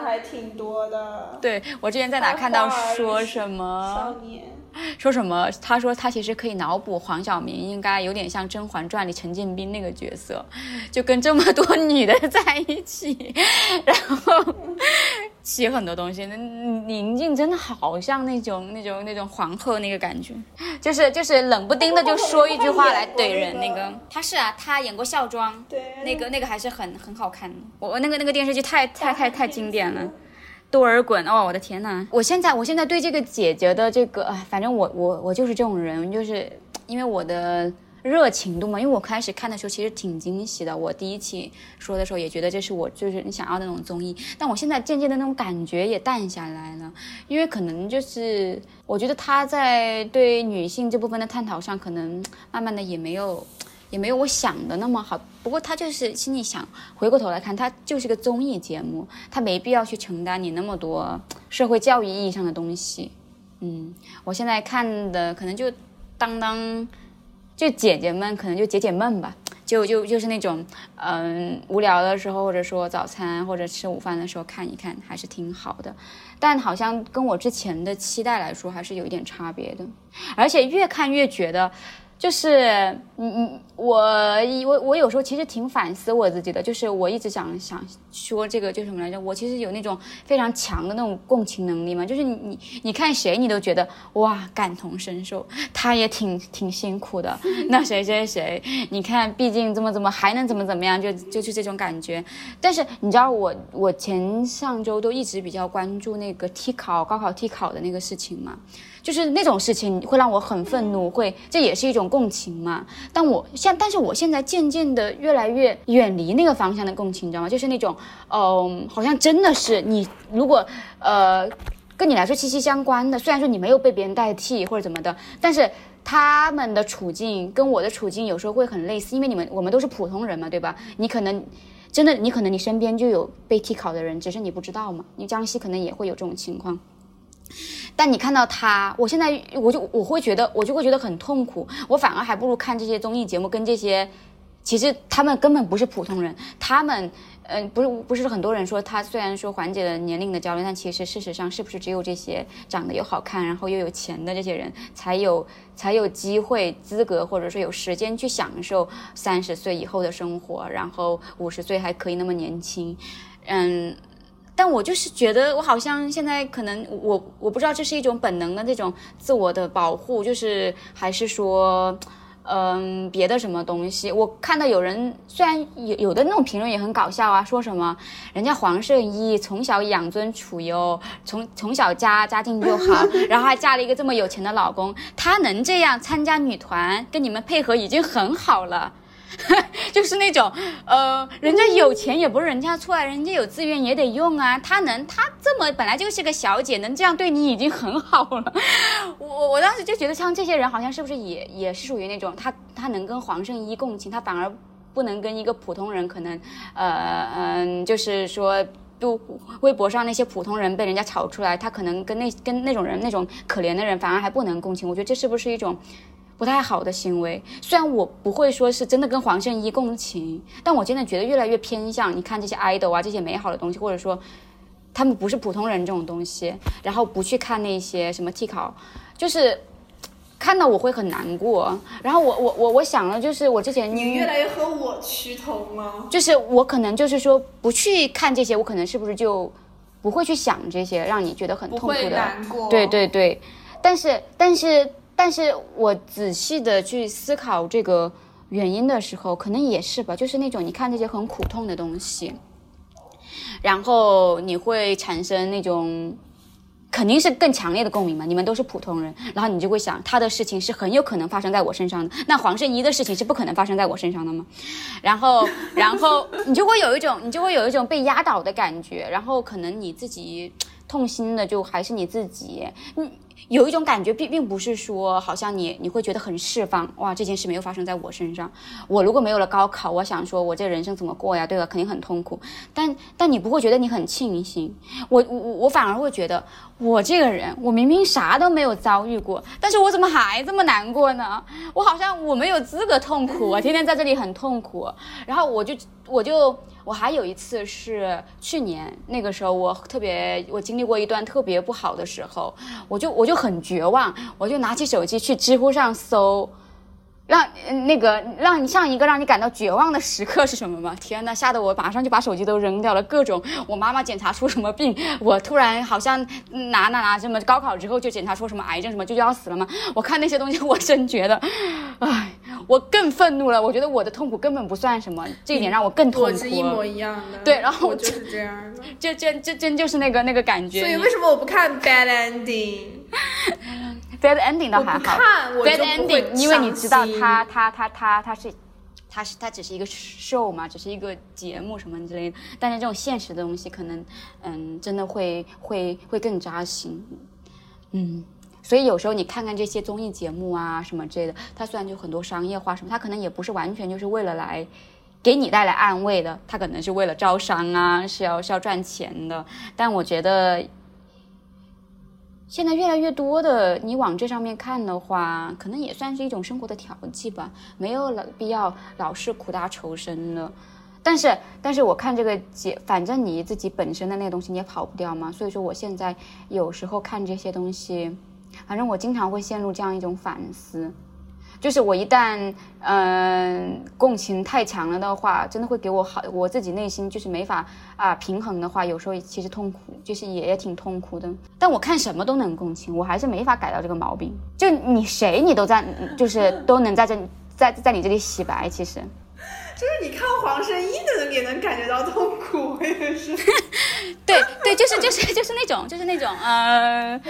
还挺多的，对我之前在哪看到说什么少年。(laughs) 说什么？他说他其实可以脑补黄晓明应该有点像《甄嬛传》里陈建斌那个角色，就跟这么多女的 (laughs) 在一起，然后写很多东西。那宁静真的好像那种那种那种皇后那个感觉，就是就是冷不丁的就说一句话来怼人。那个他是啊，他演过《孝庄》，对，那个那个还是很很好看的。我那个那个电视剧太太太太经典了。多尔衮哦，我的天呐！我现在我现在对这个姐姐的这个，哎，反正我我我就是这种人，就是因为我的热情度嘛。因为我开始看的时候其实挺惊喜的，我第一期说的时候也觉得这是我就是你想要的那种综艺，但我现在渐渐的那种感觉也淡下来了，因为可能就是我觉得他在对女性这部分的探讨上，可能慢慢的也没有。也没有我想的那么好，不过他就是心里想，回过头来看，他就是个综艺节目，他没必要去承担你那么多社会教育意义上的东西。嗯，我现在看的可能就当当，就姐姐们可能就解解闷吧，就就就是那种嗯无聊的时候，或者说早餐或者吃午饭的时候看一看，还是挺好的。但好像跟我之前的期待来说，还是有一点差别的，而且越看越觉得。就是，嗯嗯，我我我有时候其实挺反思我自己的，就是我一直想想说这个就什么来着，我其实有那种非常强的那种共情能力嘛，就是你你你看谁你都觉得哇感同身受，他也挺挺辛苦的，(laughs) 那谁谁谁，你看毕竟怎么怎么还能怎么怎么样，就就是这种感觉。但是你知道我我前上周都一直比较关注那个替考高考替考的那个事情嘛。就是那种事情会让我很愤怒，会这也是一种共情嘛。但我现但是我现在渐渐的越来越远离那个方向的共情，你知道吗？就是那种，嗯、好像真的是你如果呃跟你来说息息相关的，虽然说你没有被别人代替或者怎么的，但是他们的处境跟我的处境有时候会很类似，因为你们我们都是普通人嘛，对吧？你可能。真的，你可能你身边就有被替考的人，只是你不知道嘛。你江西可能也会有这种情况。但你看到他，我现在我就我会觉得我就会觉得很痛苦，我反而还不如看这些综艺节目，跟这些其实他们根本不是普通人，他们。嗯，不是不是很多人说他虽然说缓解了年龄的焦虑，但其实事实上是不是只有这些长得又好看，然后又有钱的这些人才有才有机会资格或者说有时间去享受三十岁以后的生活，然后五十岁还可以那么年轻，嗯，但我就是觉得我好像现在可能我我不知道这是一种本能的那种自我的保护，就是还是说。嗯，别的什么东西，我看到有人虽然有有的那种评论也很搞笑啊，说什么人家黄圣依从小养尊处优，从 (laughs) 从小家家境就好，然后还嫁了一个这么有钱的老公，她能这样参加女团跟你们配合已经很好了。(laughs) 就是那种，呃，人家有钱也不是人家错啊，人家有资源也得用啊。他能，他这么本来就是个小姐，能这样对你已经很好了。(laughs) 我我当时就觉得，像这些人好像是不是也也是属于那种，他他能跟黄圣依共情，他反而不能跟一个普通人，可能，呃嗯，就是说，就微博上那些普通人被人家炒出来，他可能跟那跟那种人那种可怜的人，反而还不能共情。我觉得这是不是一种？不太好的行为，虽然我不会说是真的跟黄圣依共情，但我真的觉得越来越偏向你看这些 idol 啊，这些美好的东西，或者说他们不是普通人这种东西，然后不去看那些什么替考，就是看到我会很难过。然后我我我我想了，就是我之前你越来越和我趋同吗，就是我可能就是说不去看这些，我可能是不是就不会去想这些让你觉得很痛苦的。对对对，但是但是。但是我仔细的去思考这个原因的时候，可能也是吧，就是那种你看这些很苦痛的东西，然后你会产生那种肯定是更强烈的共鸣嘛。你们都是普通人，然后你就会想，他的事情是很有可能发生在我身上的，那黄圣依的事情是不可能发生在我身上的吗？然后，然后你就会有一种，你就会有一种被压倒的感觉，然后可能你自己痛心的就还是你自己，你。有一种感觉，并并不是说，好像你你会觉得很释放，哇，这件事没有发生在我身上。我如果没有了高考，我想说，我这人生怎么过呀？对吧？肯定很痛苦。但但你不会觉得你很庆幸，我我我反而会觉得，我这个人，我明明啥都没有遭遇过，但是我怎么还这么难过呢？我好像我没有资格痛苦，我天天在这里很痛苦，然后我就我就。我还有一次是去年那个时候，我特别我经历过一段特别不好的时候，我就我就很绝望，我就拿起手机去知乎上搜。让那个让你上一个让你感到绝望的时刻是什么吗？(laughs) 天呐，吓得我马上就把手机都扔掉了。各种我妈妈检查出什么病，我突然好像哪哪哪什么高考之后就检查出什么癌症什么就要死了吗？我看那些东西，(laughs) 我真觉得，唉，我更愤怒了。我觉得我的痛苦根本不算什么，这一点让我更痛苦。我是一模一样的。对，然后我就是这样的，就真真真就是那个那个感觉。所以为什么我不看 bad (laughs) ending？bad ending 倒还好，bad ending，因为你知道他他他他他是，他是他只是一个 show 嘛，只是一个节目什么之类的。但是这种现实的东西，可能嗯，真的会会会更扎心，嗯。所以有时候你看看这些综艺节目啊什么之类的，它虽然就很多商业化什么，它可能也不是完全就是为了来给你带来安慰的，它可能是为了招商啊，是要是要赚钱的。但我觉得。现在越来越多的，你往这上面看的话，可能也算是一种生活的调剂吧，没有了必要老是苦大仇深了。但是，但是我看这个节，反正你自己本身的那个东西你也跑不掉嘛。所以说，我现在有时候看这些东西，反正我经常会陷入这样一种反思。就是我一旦嗯共情太强了的话，真的会给我好，我自己内心就是没法啊平衡的话，有时候其实痛苦，就是也也挺痛苦的。但我看什么都能共情，我还是没法改掉这个毛病。就你谁你都在，就是都能在这在在你这里洗白，其实。就是你看黄圣依的人也能感觉到痛苦，我也是。(laughs) 对对，就是就是就是那种就是那种呃。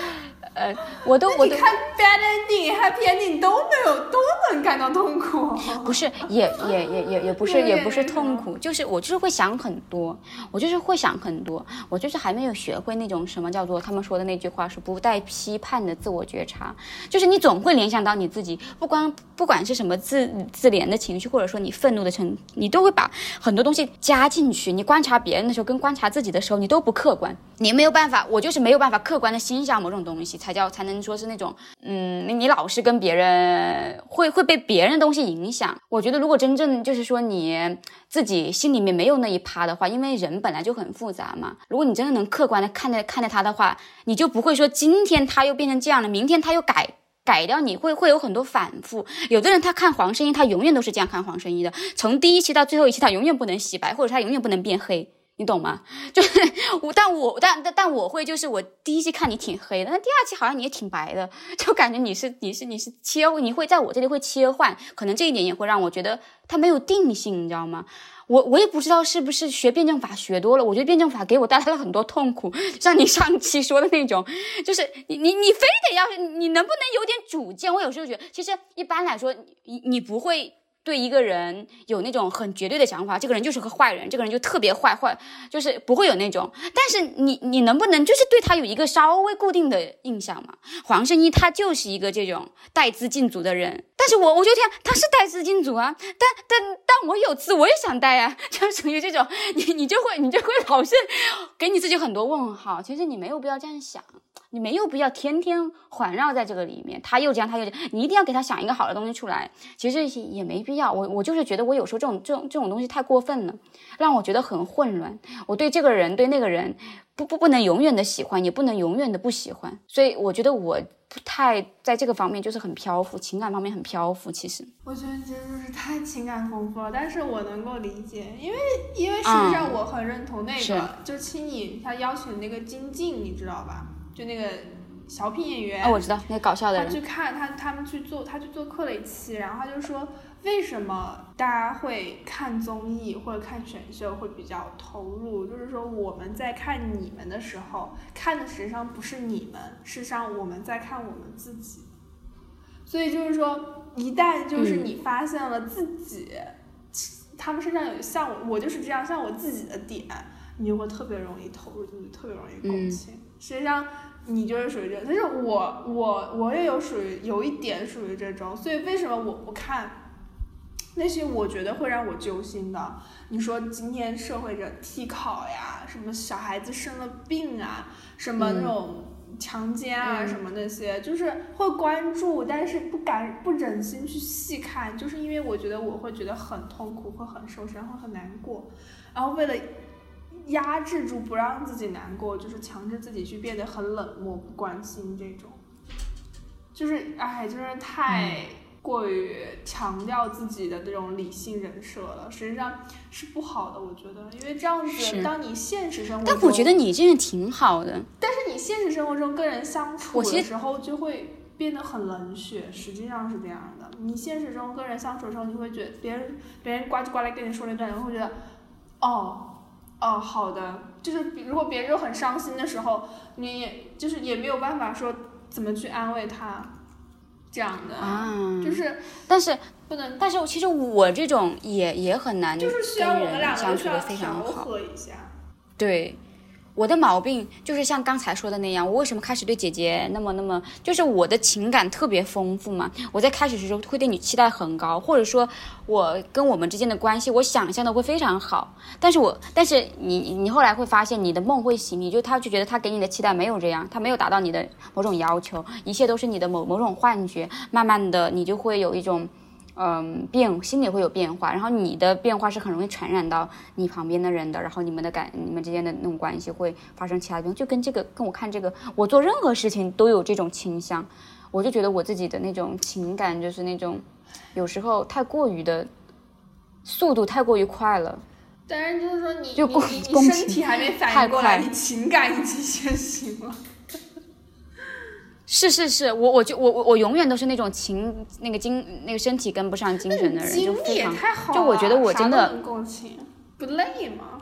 呃，我都我都看 bad ending happy ending 都没有都能感到痛苦，(laughs) 不是也也也也也不是也不是痛苦，就是我就是会想很多，我就是会想很多，我就是还没有学会那种什么叫做他们说的那句话是不带批判的自我觉察，就是你总会联想到你自己，不光不管是什么自自怜的情绪，或者说你愤怒的成，你都会把很多东西加进去。你观察别人的时候跟观察自己的时候，你都不客观，你没有办法，我就是没有办法客观的欣赏某种东西。才叫才能说是那种，嗯，你你老是跟别人会会被别人的东西影响。我觉得如果真正就是说你自己心里面没有那一趴的话，因为人本来就很复杂嘛。如果你真的能客观的看待看待他的话，你就不会说今天他又变成这样了，明天他又改。改掉你会会有很多反复，有的人他看黄圣依，他永远都是这样看黄圣依的，从第一期到最后一期，他永远不能洗白，或者他永远不能变黑，你懂吗？(laughs) 就是我，但我但但但我会就是我第一期看你挺黑的，那第二期好像你也挺白的，(laughs) 就感觉你是你是你是切，你会在我这里会切换，可能这一点也会让我觉得他没有定性，你知道吗？我我也不知道是不是学辩证法学多了，我觉得辩证法给我带来了很多痛苦，像你上期说的那种，就是你你你非得要，你能不能有点主见？我有时候觉得，其实一般来说，你你不会。对一个人有那种很绝对的想法，这个人就是个坏人，这个人就特别坏坏，就是不会有那种。但是你你能不能就是对他有一个稍微固定的印象嘛？黄圣依他就是一个这种带资进组的人，但是我我就天他是带资进组啊，但但但我有资我也想带啊，(laughs) 就属于这种，你你就会你就会老是给你自己很多问号。其实你没有必要这样想。你没有必要天天环绕在这个里面，他又这样，他又这样，你一定要给他想一个好的东西出来。其实也没必要，我我就是觉得我有时候这种这种这种东西太过分了，让我觉得很混乱。我对这个人对那个人不不不能永远的喜欢，也不能永远的不喜欢。所以我觉得我不太在这个方面就是很漂浮，情感方面很漂浮。其实我觉得真的是太情感丰富了，但是我能够理解，因为因为事实上我很认同那个，就青你他邀请的那个金靖，你知道吧？就那个小品演员，哦，我知道那个搞笑的人。他去看他，他们去做，他去做客了一期，然后他就说，为什么大家会看综艺或者看选秀会比较投入？就是说我们在看你们的时候，看的实际上不是你们，事实上我们在看我们自己。所以就是说，一旦就是你发现了自己，他们身上有像我，我就是这样，像我自己的点，你就会特别容易投入进去，特别容易共情。实际上，你就是属于这，但是我我我也有属于有一点属于这种，所以为什么我不看那些我觉得会让我揪心的？你说今天社会这替考呀，什么小孩子生了病啊，什么那种强奸啊，什么那些，就是会关注，但是不敢不忍心去细看，就是因为我觉得我会觉得很痛苦，会很受伤，会很难过，然后为了。压制住不让自己难过，就是强制自己去变得很冷漠、不关心这种，就是哎，就是太过于强调自己的这种理性人设了，实际上是不好的，我觉得，因为这样子，当你现实生活，但我觉得你这个挺好的，但是你现实生活中跟人相处的时候就会变得很冷血，实际上是这样的，你现实中跟人相处的时候，你会觉得别人别人呱唧呱来跟你说了一段，然后会觉得，哦。哦，好的，就是如果别人很伤心的时候，你也就是也没有办法说怎么去安慰他，这样的，就是，但是不能，但是其实我这种也也很难跟人相处的非常好，一下，对。我的毛病就是像刚才说的那样，我为什么开始对姐姐那么那么，就是我的情感特别丰富嘛。我在开始的时候会对你期待很高，或者说我跟我们之间的关系，我想象的会非常好。但是我，但是你你后来会发现你的梦会醒，你就他就觉得他给你的期待没有这样，他没有达到你的某种要求，一切都是你的某某种幻觉。慢慢的，你就会有一种。嗯，变心里会有变化，然后你的变化是很容易传染到你旁边的人的，然后你们的感，你们之间的那种关系会发生其他变化，就跟这个，跟我看这个，我做任何事情都有这种倾向，我就觉得我自己的那种情感就是那种，有时候太过于的，速度太过于快了。但是就是说你，你你身体还没反应过来，你情感已经先行了。是是是，我我就我我我永远都是那种情那个精那个身体跟不上精神的人，就非常就我觉得我真的不累吗？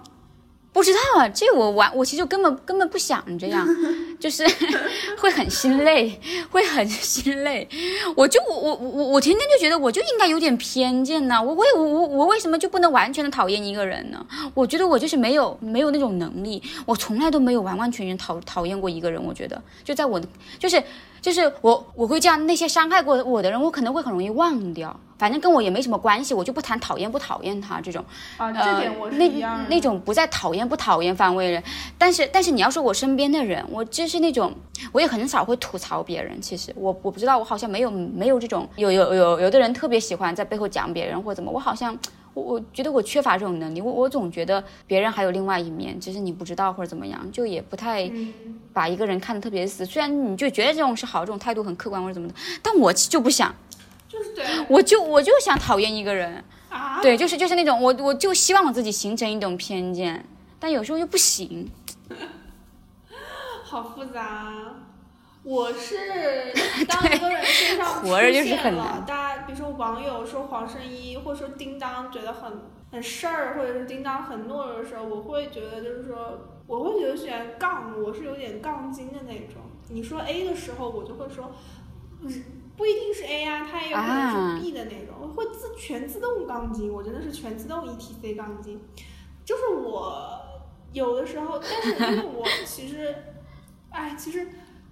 不知道啊，这我完，我其实根本根本不想这样，(laughs) 就是 (laughs) 会很心累，会很心累。我就我我我我天天就觉得我就应该有点偏见呢。我为我我我为什么就不能完全的讨厌一个人呢？我觉得我就是没有没有那种能力，我从来都没有完完全全讨讨厌过一个人。我觉得就在我的就是。就是我我会这样，那些伤害过我的人，我可能会很容易忘掉。反正跟我也没什么关系，我就不谈讨厌不讨厌他这种。啊，这呃点我是那。那种不在讨厌不讨厌范围人，但是但是你要说我身边的人，我就是那种我也很少会吐槽别人。其实我我不知道，我好像没有没有这种有有有有的人特别喜欢在背后讲别人或者怎么，我好像我我觉得我缺乏这种能力，我我总觉得别人还有另外一面，只是你不知道或者怎么样，就也不太嗯把一个人看得特别死。虽然你就觉得这种是好，这种态度很客观或者怎么的，但我就不想，就是对我就我就想讨厌一个人。啊，对，就是就是那种我我就希望我自己形成一种偏见，但有时候又不行。(laughs) 好复杂啊。我是 (laughs) 当一个人身上活着就是出现了很难大家比如说网友说黄圣依，或者说叮当觉得很很事儿，或者是叮当很懦弱的时候，我会觉得就是说，我会觉得喜欢杠，我是有点杠精的那种。你说 A 的时候，我就会说，嗯不一定是 A 啊，它也有可能啊是 B 的那种，我会自全自动杠精，我真的是全自动 ETC 杠精。就是我有的时候，但是因为我其实，哎，其实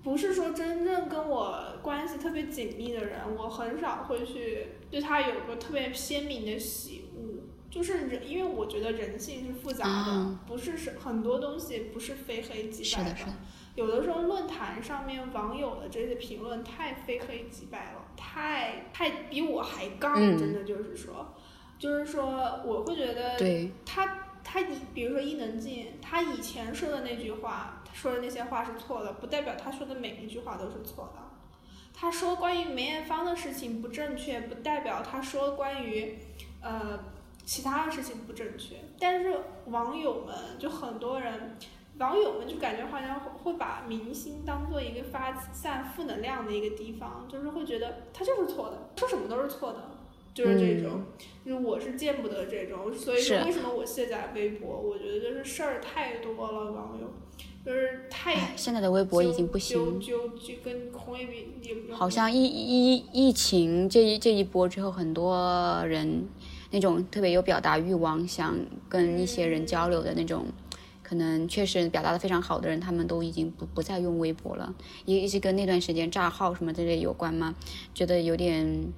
不是说真正跟我关系特别紧密的人，我很少会去对他有个特别鲜明的喜恶。就是人，因为我觉得人性是复杂的，啊不是是很多东西不是非黑即白是的，是的，有的时候论坛上面网友的这些评论太非黑即白了，太太比我还杠，嗯真的就是说，就是说我会觉得对，他他以比如说伊能静，他以前说的那句话，他说的那些话是错的，不代表他说的每一句话都是错的。他说关于梅艳芳的事情不正确，不代表他说关于呃其他的事情不正确。但是网友们就很多人，网友们就感觉好像会会把明星当做一个发散负能量的一个地方，就是会觉得他就是错的，说什么都是错的，就是这种。就是我是见不得这种，所以说为什么我卸载微博？我觉得就是事儿太多了，网友就是太哎，现在的微博已经不行。就就就跟红卫兵也不好像疫疫疫情这一这一波之后，很多人那种特别有表达欲望，想跟一些人交流的那种，可能确实表达的非常好的人，他们都已经不不再用微博了，也也是跟那段时间炸号什么之类有关吗，觉得有点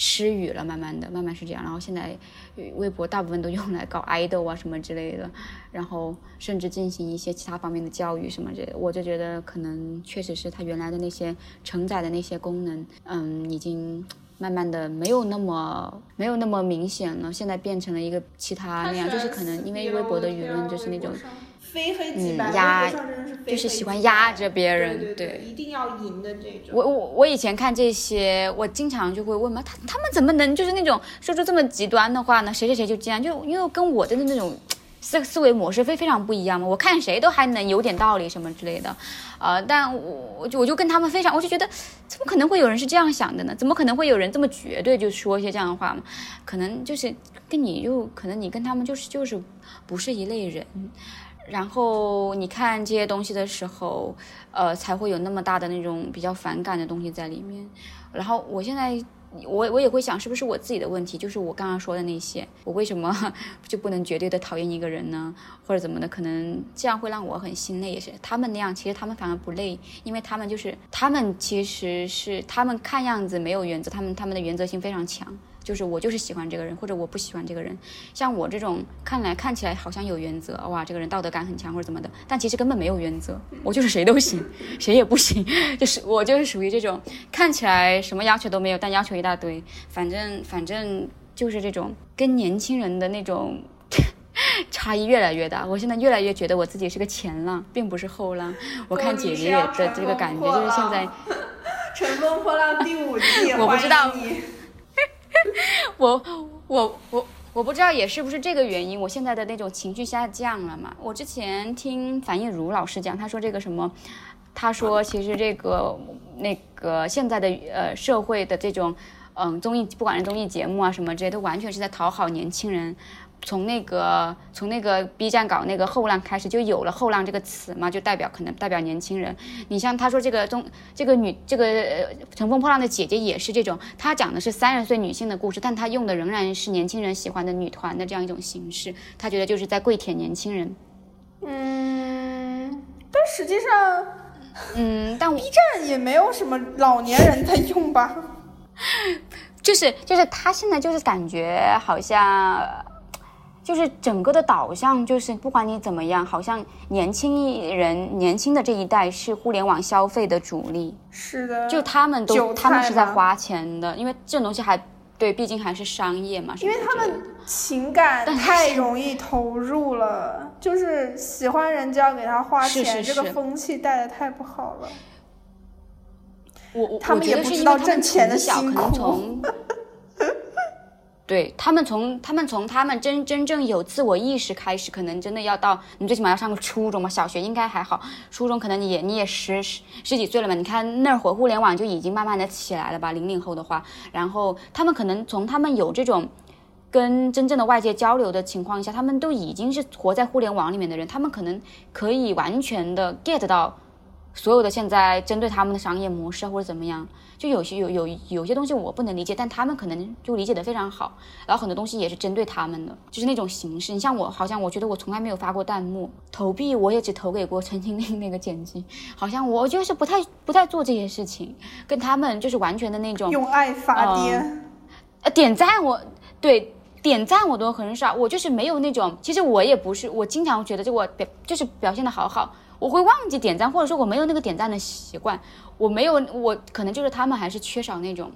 失语了，慢慢的，慢慢是这样。然后现在呃微博大部分都用来搞爱豆啊什么之类的，然后甚至进行一些其他方面的教育什么之类的。我就觉得可能确实是它原来的那些承载的那些功能，嗯，已经。慢慢的没有那么没有那么明显了，现在变成了一个其他那样，就是可能因为微博的舆论就是那种非黑即白，就是喜欢压着别人对对对一定要赢的这种。我我我以前看这些，我经常就会问嘛，他他们怎么能就是那种说出这么极端的话呢？谁谁谁就这样，就因为跟我的那种思思维模式非非常不一样嘛。我看谁都还能有点道理什么之类的，呃，但我我就我就跟他们非常，我就觉得怎么可能会有人是这样想的呢？怎么可能会有人这么绝对就说一些这样的话嘛？可能就是跟你就可能你跟他们就是就是不是一类人。然后你看这些东西的时候，呃，才会有那么大的那种比较反感的东西在里面。然后我现在，我我也会想，是不是我自己的问题？就是我刚刚说的那些，我为什么 (laughs) 就不能绝对的讨厌一个人呢？或者怎么的？可能这样会让我很心累，也是他们那样，其实他们反而不累，因为他们就是他们其实是他们看样子没有原则，他们他们的原则性非常强。就是我就是喜欢这个人，或者我不喜欢这个人。像我这种看来看起来好像有原则，哇，这个人道德感很强或者怎么的，但其实根本没有原则。我就是谁都行，(laughs) 谁也不行，就是我就是属于这种看起来什么要求都没有，但要求一大堆。反正反正就是这种跟年轻人的那种 (laughs) 差异越来越大。我现在越来越觉得我自己是个前浪，并不是后浪。我看姐姐也的这个感觉就是现在。乘风破浪第五季，(laughs) 我不知道你 (laughs) 我我我我不知道也是不是这个原因，我现在的那种情绪下降了嘛？我之前听樊亦茹老师讲，他说这个什么，他说其实这个那个现在的呃社会的这种嗯综艺，不管是综艺节目啊什么这些，都完全是在讨好年轻人。从那个从那个 B 站搞那个后浪开始，就有了后浪这个词嘛，就代表可能代表年轻人。你像他说这个中这个女这个呃乘风破浪的姐姐也是这种，她讲的是三十岁女性的故事，但她用的仍然是年轻人喜欢的女团的这样一种形式，她觉得就是在跪舔年轻人。嗯，但实际上，嗯，但 B 站也没有什么老年人在用吧？(laughs) 就是就是他现在就是感觉好像，就是整个的导向就是不管你怎么样，好像年轻人年轻的这一代是互联网消费的主力，是的，就他们都他们是在花钱的，因为这种东西还对，毕竟还是商业嘛，因为他们情感太容易投入了，就是喜欢人就要给他花钱，是是这个风气带的太不好了。我我他们也不知道挣钱的辛苦从，对他们从他们从他们真真正有自我意识开始，可能真的要到你最起码要上个初中嘛，小学应该还好，初中可能你也你也十十十几岁了嘛，你看那会儿互联网就已经慢慢的起来了吧，零零后的话，然后他们可能从他们有这种。跟真正的外界交流的情况下，他们都已经是活在互联网里面的人，他们可能可以完全的 get 到所有的现在针对他们的商业模式或者怎么样，就有些有有有些东西我不能理解，但他们可能就理解的非常好，然后很多东西也是针对他们的，就是那种形式。你像我，好像我觉得我从来没有发过弹幕，投币我也只投给过陈情令那个剪辑，好像我就是不太不太做这些事情，跟他们就是完全的那种用爱发电，呃点赞我对。点赞我都很少，我就是没有那种。其实我也不是，我经常觉得就我表就是表现的好好，我会忘记点赞，或者说我没有那个点赞的习惯。我没有，我可能就是他们还是缺少那种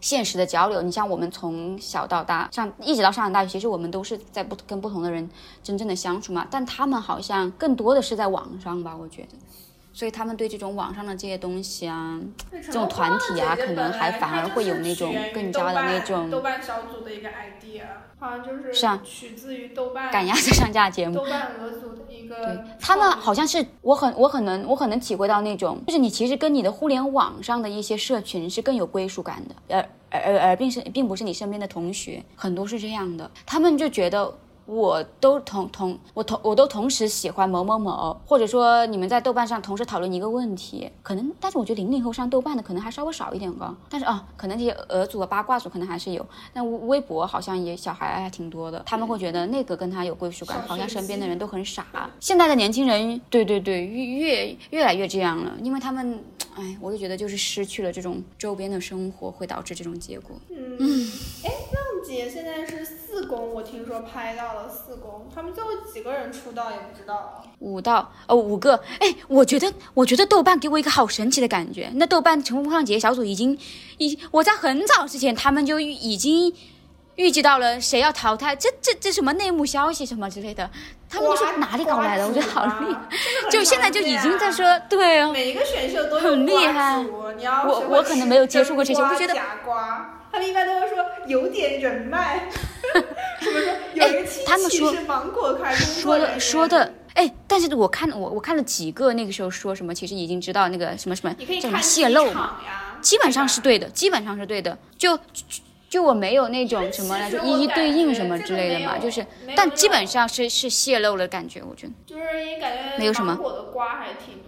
现实的交流。你像我们从小到大上一直到上了大学，其实我们都是在不跟不同的人真正的相处嘛，但他们好像更多的是在网上吧，我觉得。所以他们对这种网上的这些东西啊，这种团体啊可能还反而会有那种更加的那种豆瓣小组的一个 idea，好像就是是啊取自于豆瓣赶鸭子上架节目。豆瓣俄组的一个对他们好像是我很我很能我很能体会到那种，就是你其实跟你的互联网上的一些社群是更有归属感的，而而而而并是并不是你身边的同学，很多是这样的，他们就觉得。我都同同我同我都同时喜欢某某某，或者说你们在豆瓣上同时讨论一个问题，可能但是我觉得零零后上豆瓣的可能还稍微少一点吧，但是啊，可能这些俄组啊八卦组可能还是有，但微博好像也小孩还挺多的，他们会觉得那个跟他有归属感，好像身边的人都很傻。现在的年轻人，对对对，越越越来越这样了，因为他们，哎，我就觉得就是失去了这种周边的生活，会导致这种结果。嗯，哎，浪姐现在是四公，我听说拍到了四公，他们最后几个人出道也不知道。五道哦五个，哎，我觉得我觉得豆瓣给我一个好神奇的感觉。那豆瓣乘风破浪姐姐小组已经，已我在很早之前他们就已经预计到了谁要淘汰，这这这什么内幕消息什么之类的，他们都是哪里搞来的？我觉得好厉害，就现在就已经在说，对啊，每一个选秀都有很厉害我我可能没有接触过这些我就觉得。他们一般都会说有点人脉，什么说 (laughs) 有一个亲哎他们说戚是芒果开工作说的人员说的，哎，但是我看我我看了几个那个时候说什么，其实已经知道那个什么什么叫什么泄露嘛，基本上是对的，基本上是对的，就就就我没有那种什么来着一一对应什么之类的嘛，就是，但基本上是是泄露了感觉，我觉得。就是也感觉没有什么芒果的瓜还挺多的，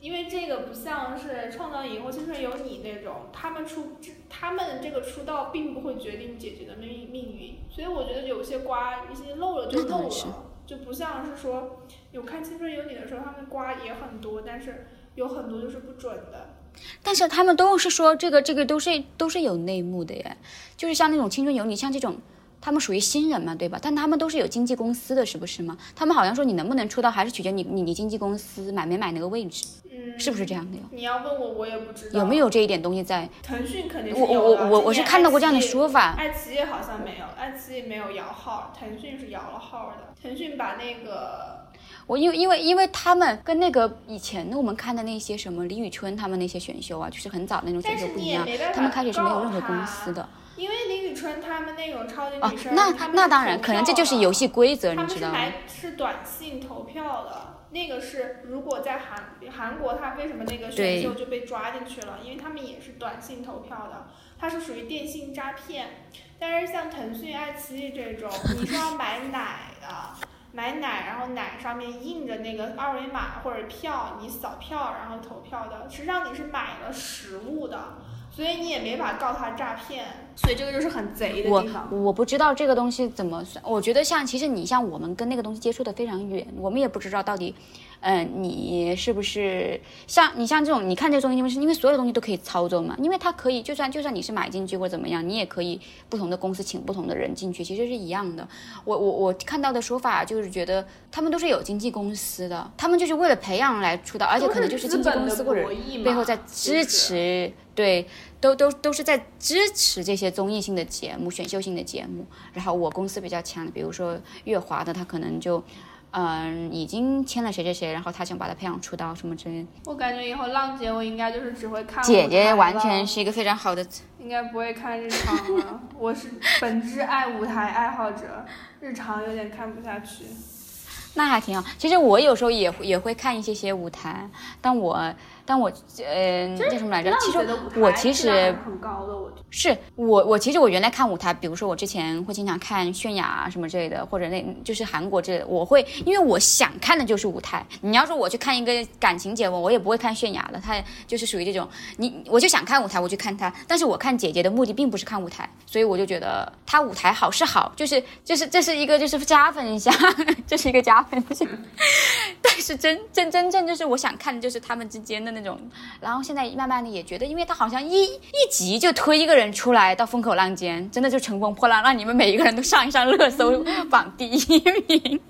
因为这个不像是创造营或青春有你那种，他们出他们这个出道并不会决定姐姐的命命运，所以我觉得有些瓜一些漏了就漏了，就不像是说有看青春有你的时候，他们瓜也很多，但是有很多就是不准的。但是他们都是说这个这个都是都是有内幕的耶，就是像那种青春有你，像这种。他们属于新人嘛，对吧？但他们都是有经纪公司的，是不是吗？他们好像说你能不能出道，还是取决你你你经纪公司买没买那个位置，嗯，是不是这样的哟？你要问我，我也不知道有没有这一点东西在？腾讯肯定是我有我我我我是看到过这样的说法，爱奇艺好像没有，爱奇艺没有摇号，腾讯是摇了号的。腾讯把那个我因为因为因为他们跟那个以前的我们看的那些什么李宇春他们那些选秀啊，就是很早那种选秀不一样他们开始是没有任何公司的因为李宇春他们那种超级哦女生，。那那当然，可能这就是游戏规则，你知道吗？买是短信投票的，那个是如果在韩韩国，他为什么那个选秀就被抓进去了？因为他们也是短信投票的，它是属于电信诈骗。但是像腾讯、爱奇艺这种，你是要买奶的，买奶，然后奶上面印着那个二维码或者票，你扫票然后投票的，实际上你是买了实物的，所以你也没法告他诈骗。所以这个就是很贼的我地方。我不知道这个东西怎么算，我觉得像其实你像我们跟那个东西接触的非常远，我们也不知道到底，嗯、你是不是像你像这种，你看这个综艺节目，是因为所有的东西都可以操作嘛？因为它可以，就算就算你是买进去或者怎么样，你也可以不同的公司请不同的人进去，其实是一样的。我我我看到的说法就是觉得他们都是有经纪公司的，他们就是为了培养来出道，而且可能就是经纪公司或者背后在支持，对，都都都是在支持这些综艺性的节目、选秀性的节目。然后我公司比较强的，比如说乐华的，他可能就。嗯，已经签了谁谁谁，然后他想把他培养出道什么之类的。我感觉以后浪姐我应该就是只会看姐姐完全是一个非常好的，应该不会看日常了。我是本质爱舞台爱好者，日常有点看不下去。那还挺好。其实我有时候也也会看一些些舞台，但我但我呃叫什么来着？其实我其实是很高的，我。是我，我其实我原来看舞台，比如说我之前会经常看泫雅啊什么之类的，或者那就是韩国之类的，我会因为我想看的就是舞台。你要说我去看一个感情节目，我也不会看泫雅的，她就是属于这种，你我就想看舞台，我去看她。但是我看姐姐的目的并不是看舞台，所以我就觉得她舞台好是好，就是就是这是一个就是加分项，(laughs) 这是一个加分项。(laughs) 但是真真真正就是我想看的就是他们之间的那种，然后现在慢慢的也觉得，因为他好像一一集就推一个人出来到风口浪尖，真的就乘风破浪，让你们每一个人都上一上热搜榜 (laughs) 第一名，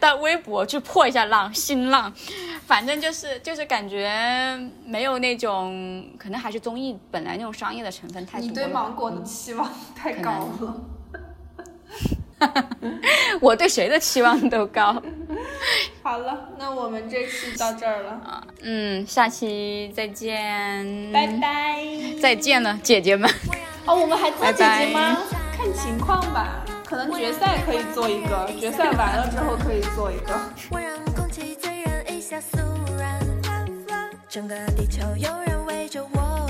到微博去破一下浪，新浪，反正就是就是感觉没有那种，可能还是综艺本来那种商业的成分太你对多了吧。芒果的期望太高了。(laughs) 我对谁的期望都高。好了，那我们这期到这儿了，嗯，下期再见，拜拜。再见了，姐姐们。哦，我们还做拜姐姐拜吗？看情况吧，可能决赛可以做一个，决赛完了之后可以做一个。我让空气醉人，一下肃然。整个地球有人围着。我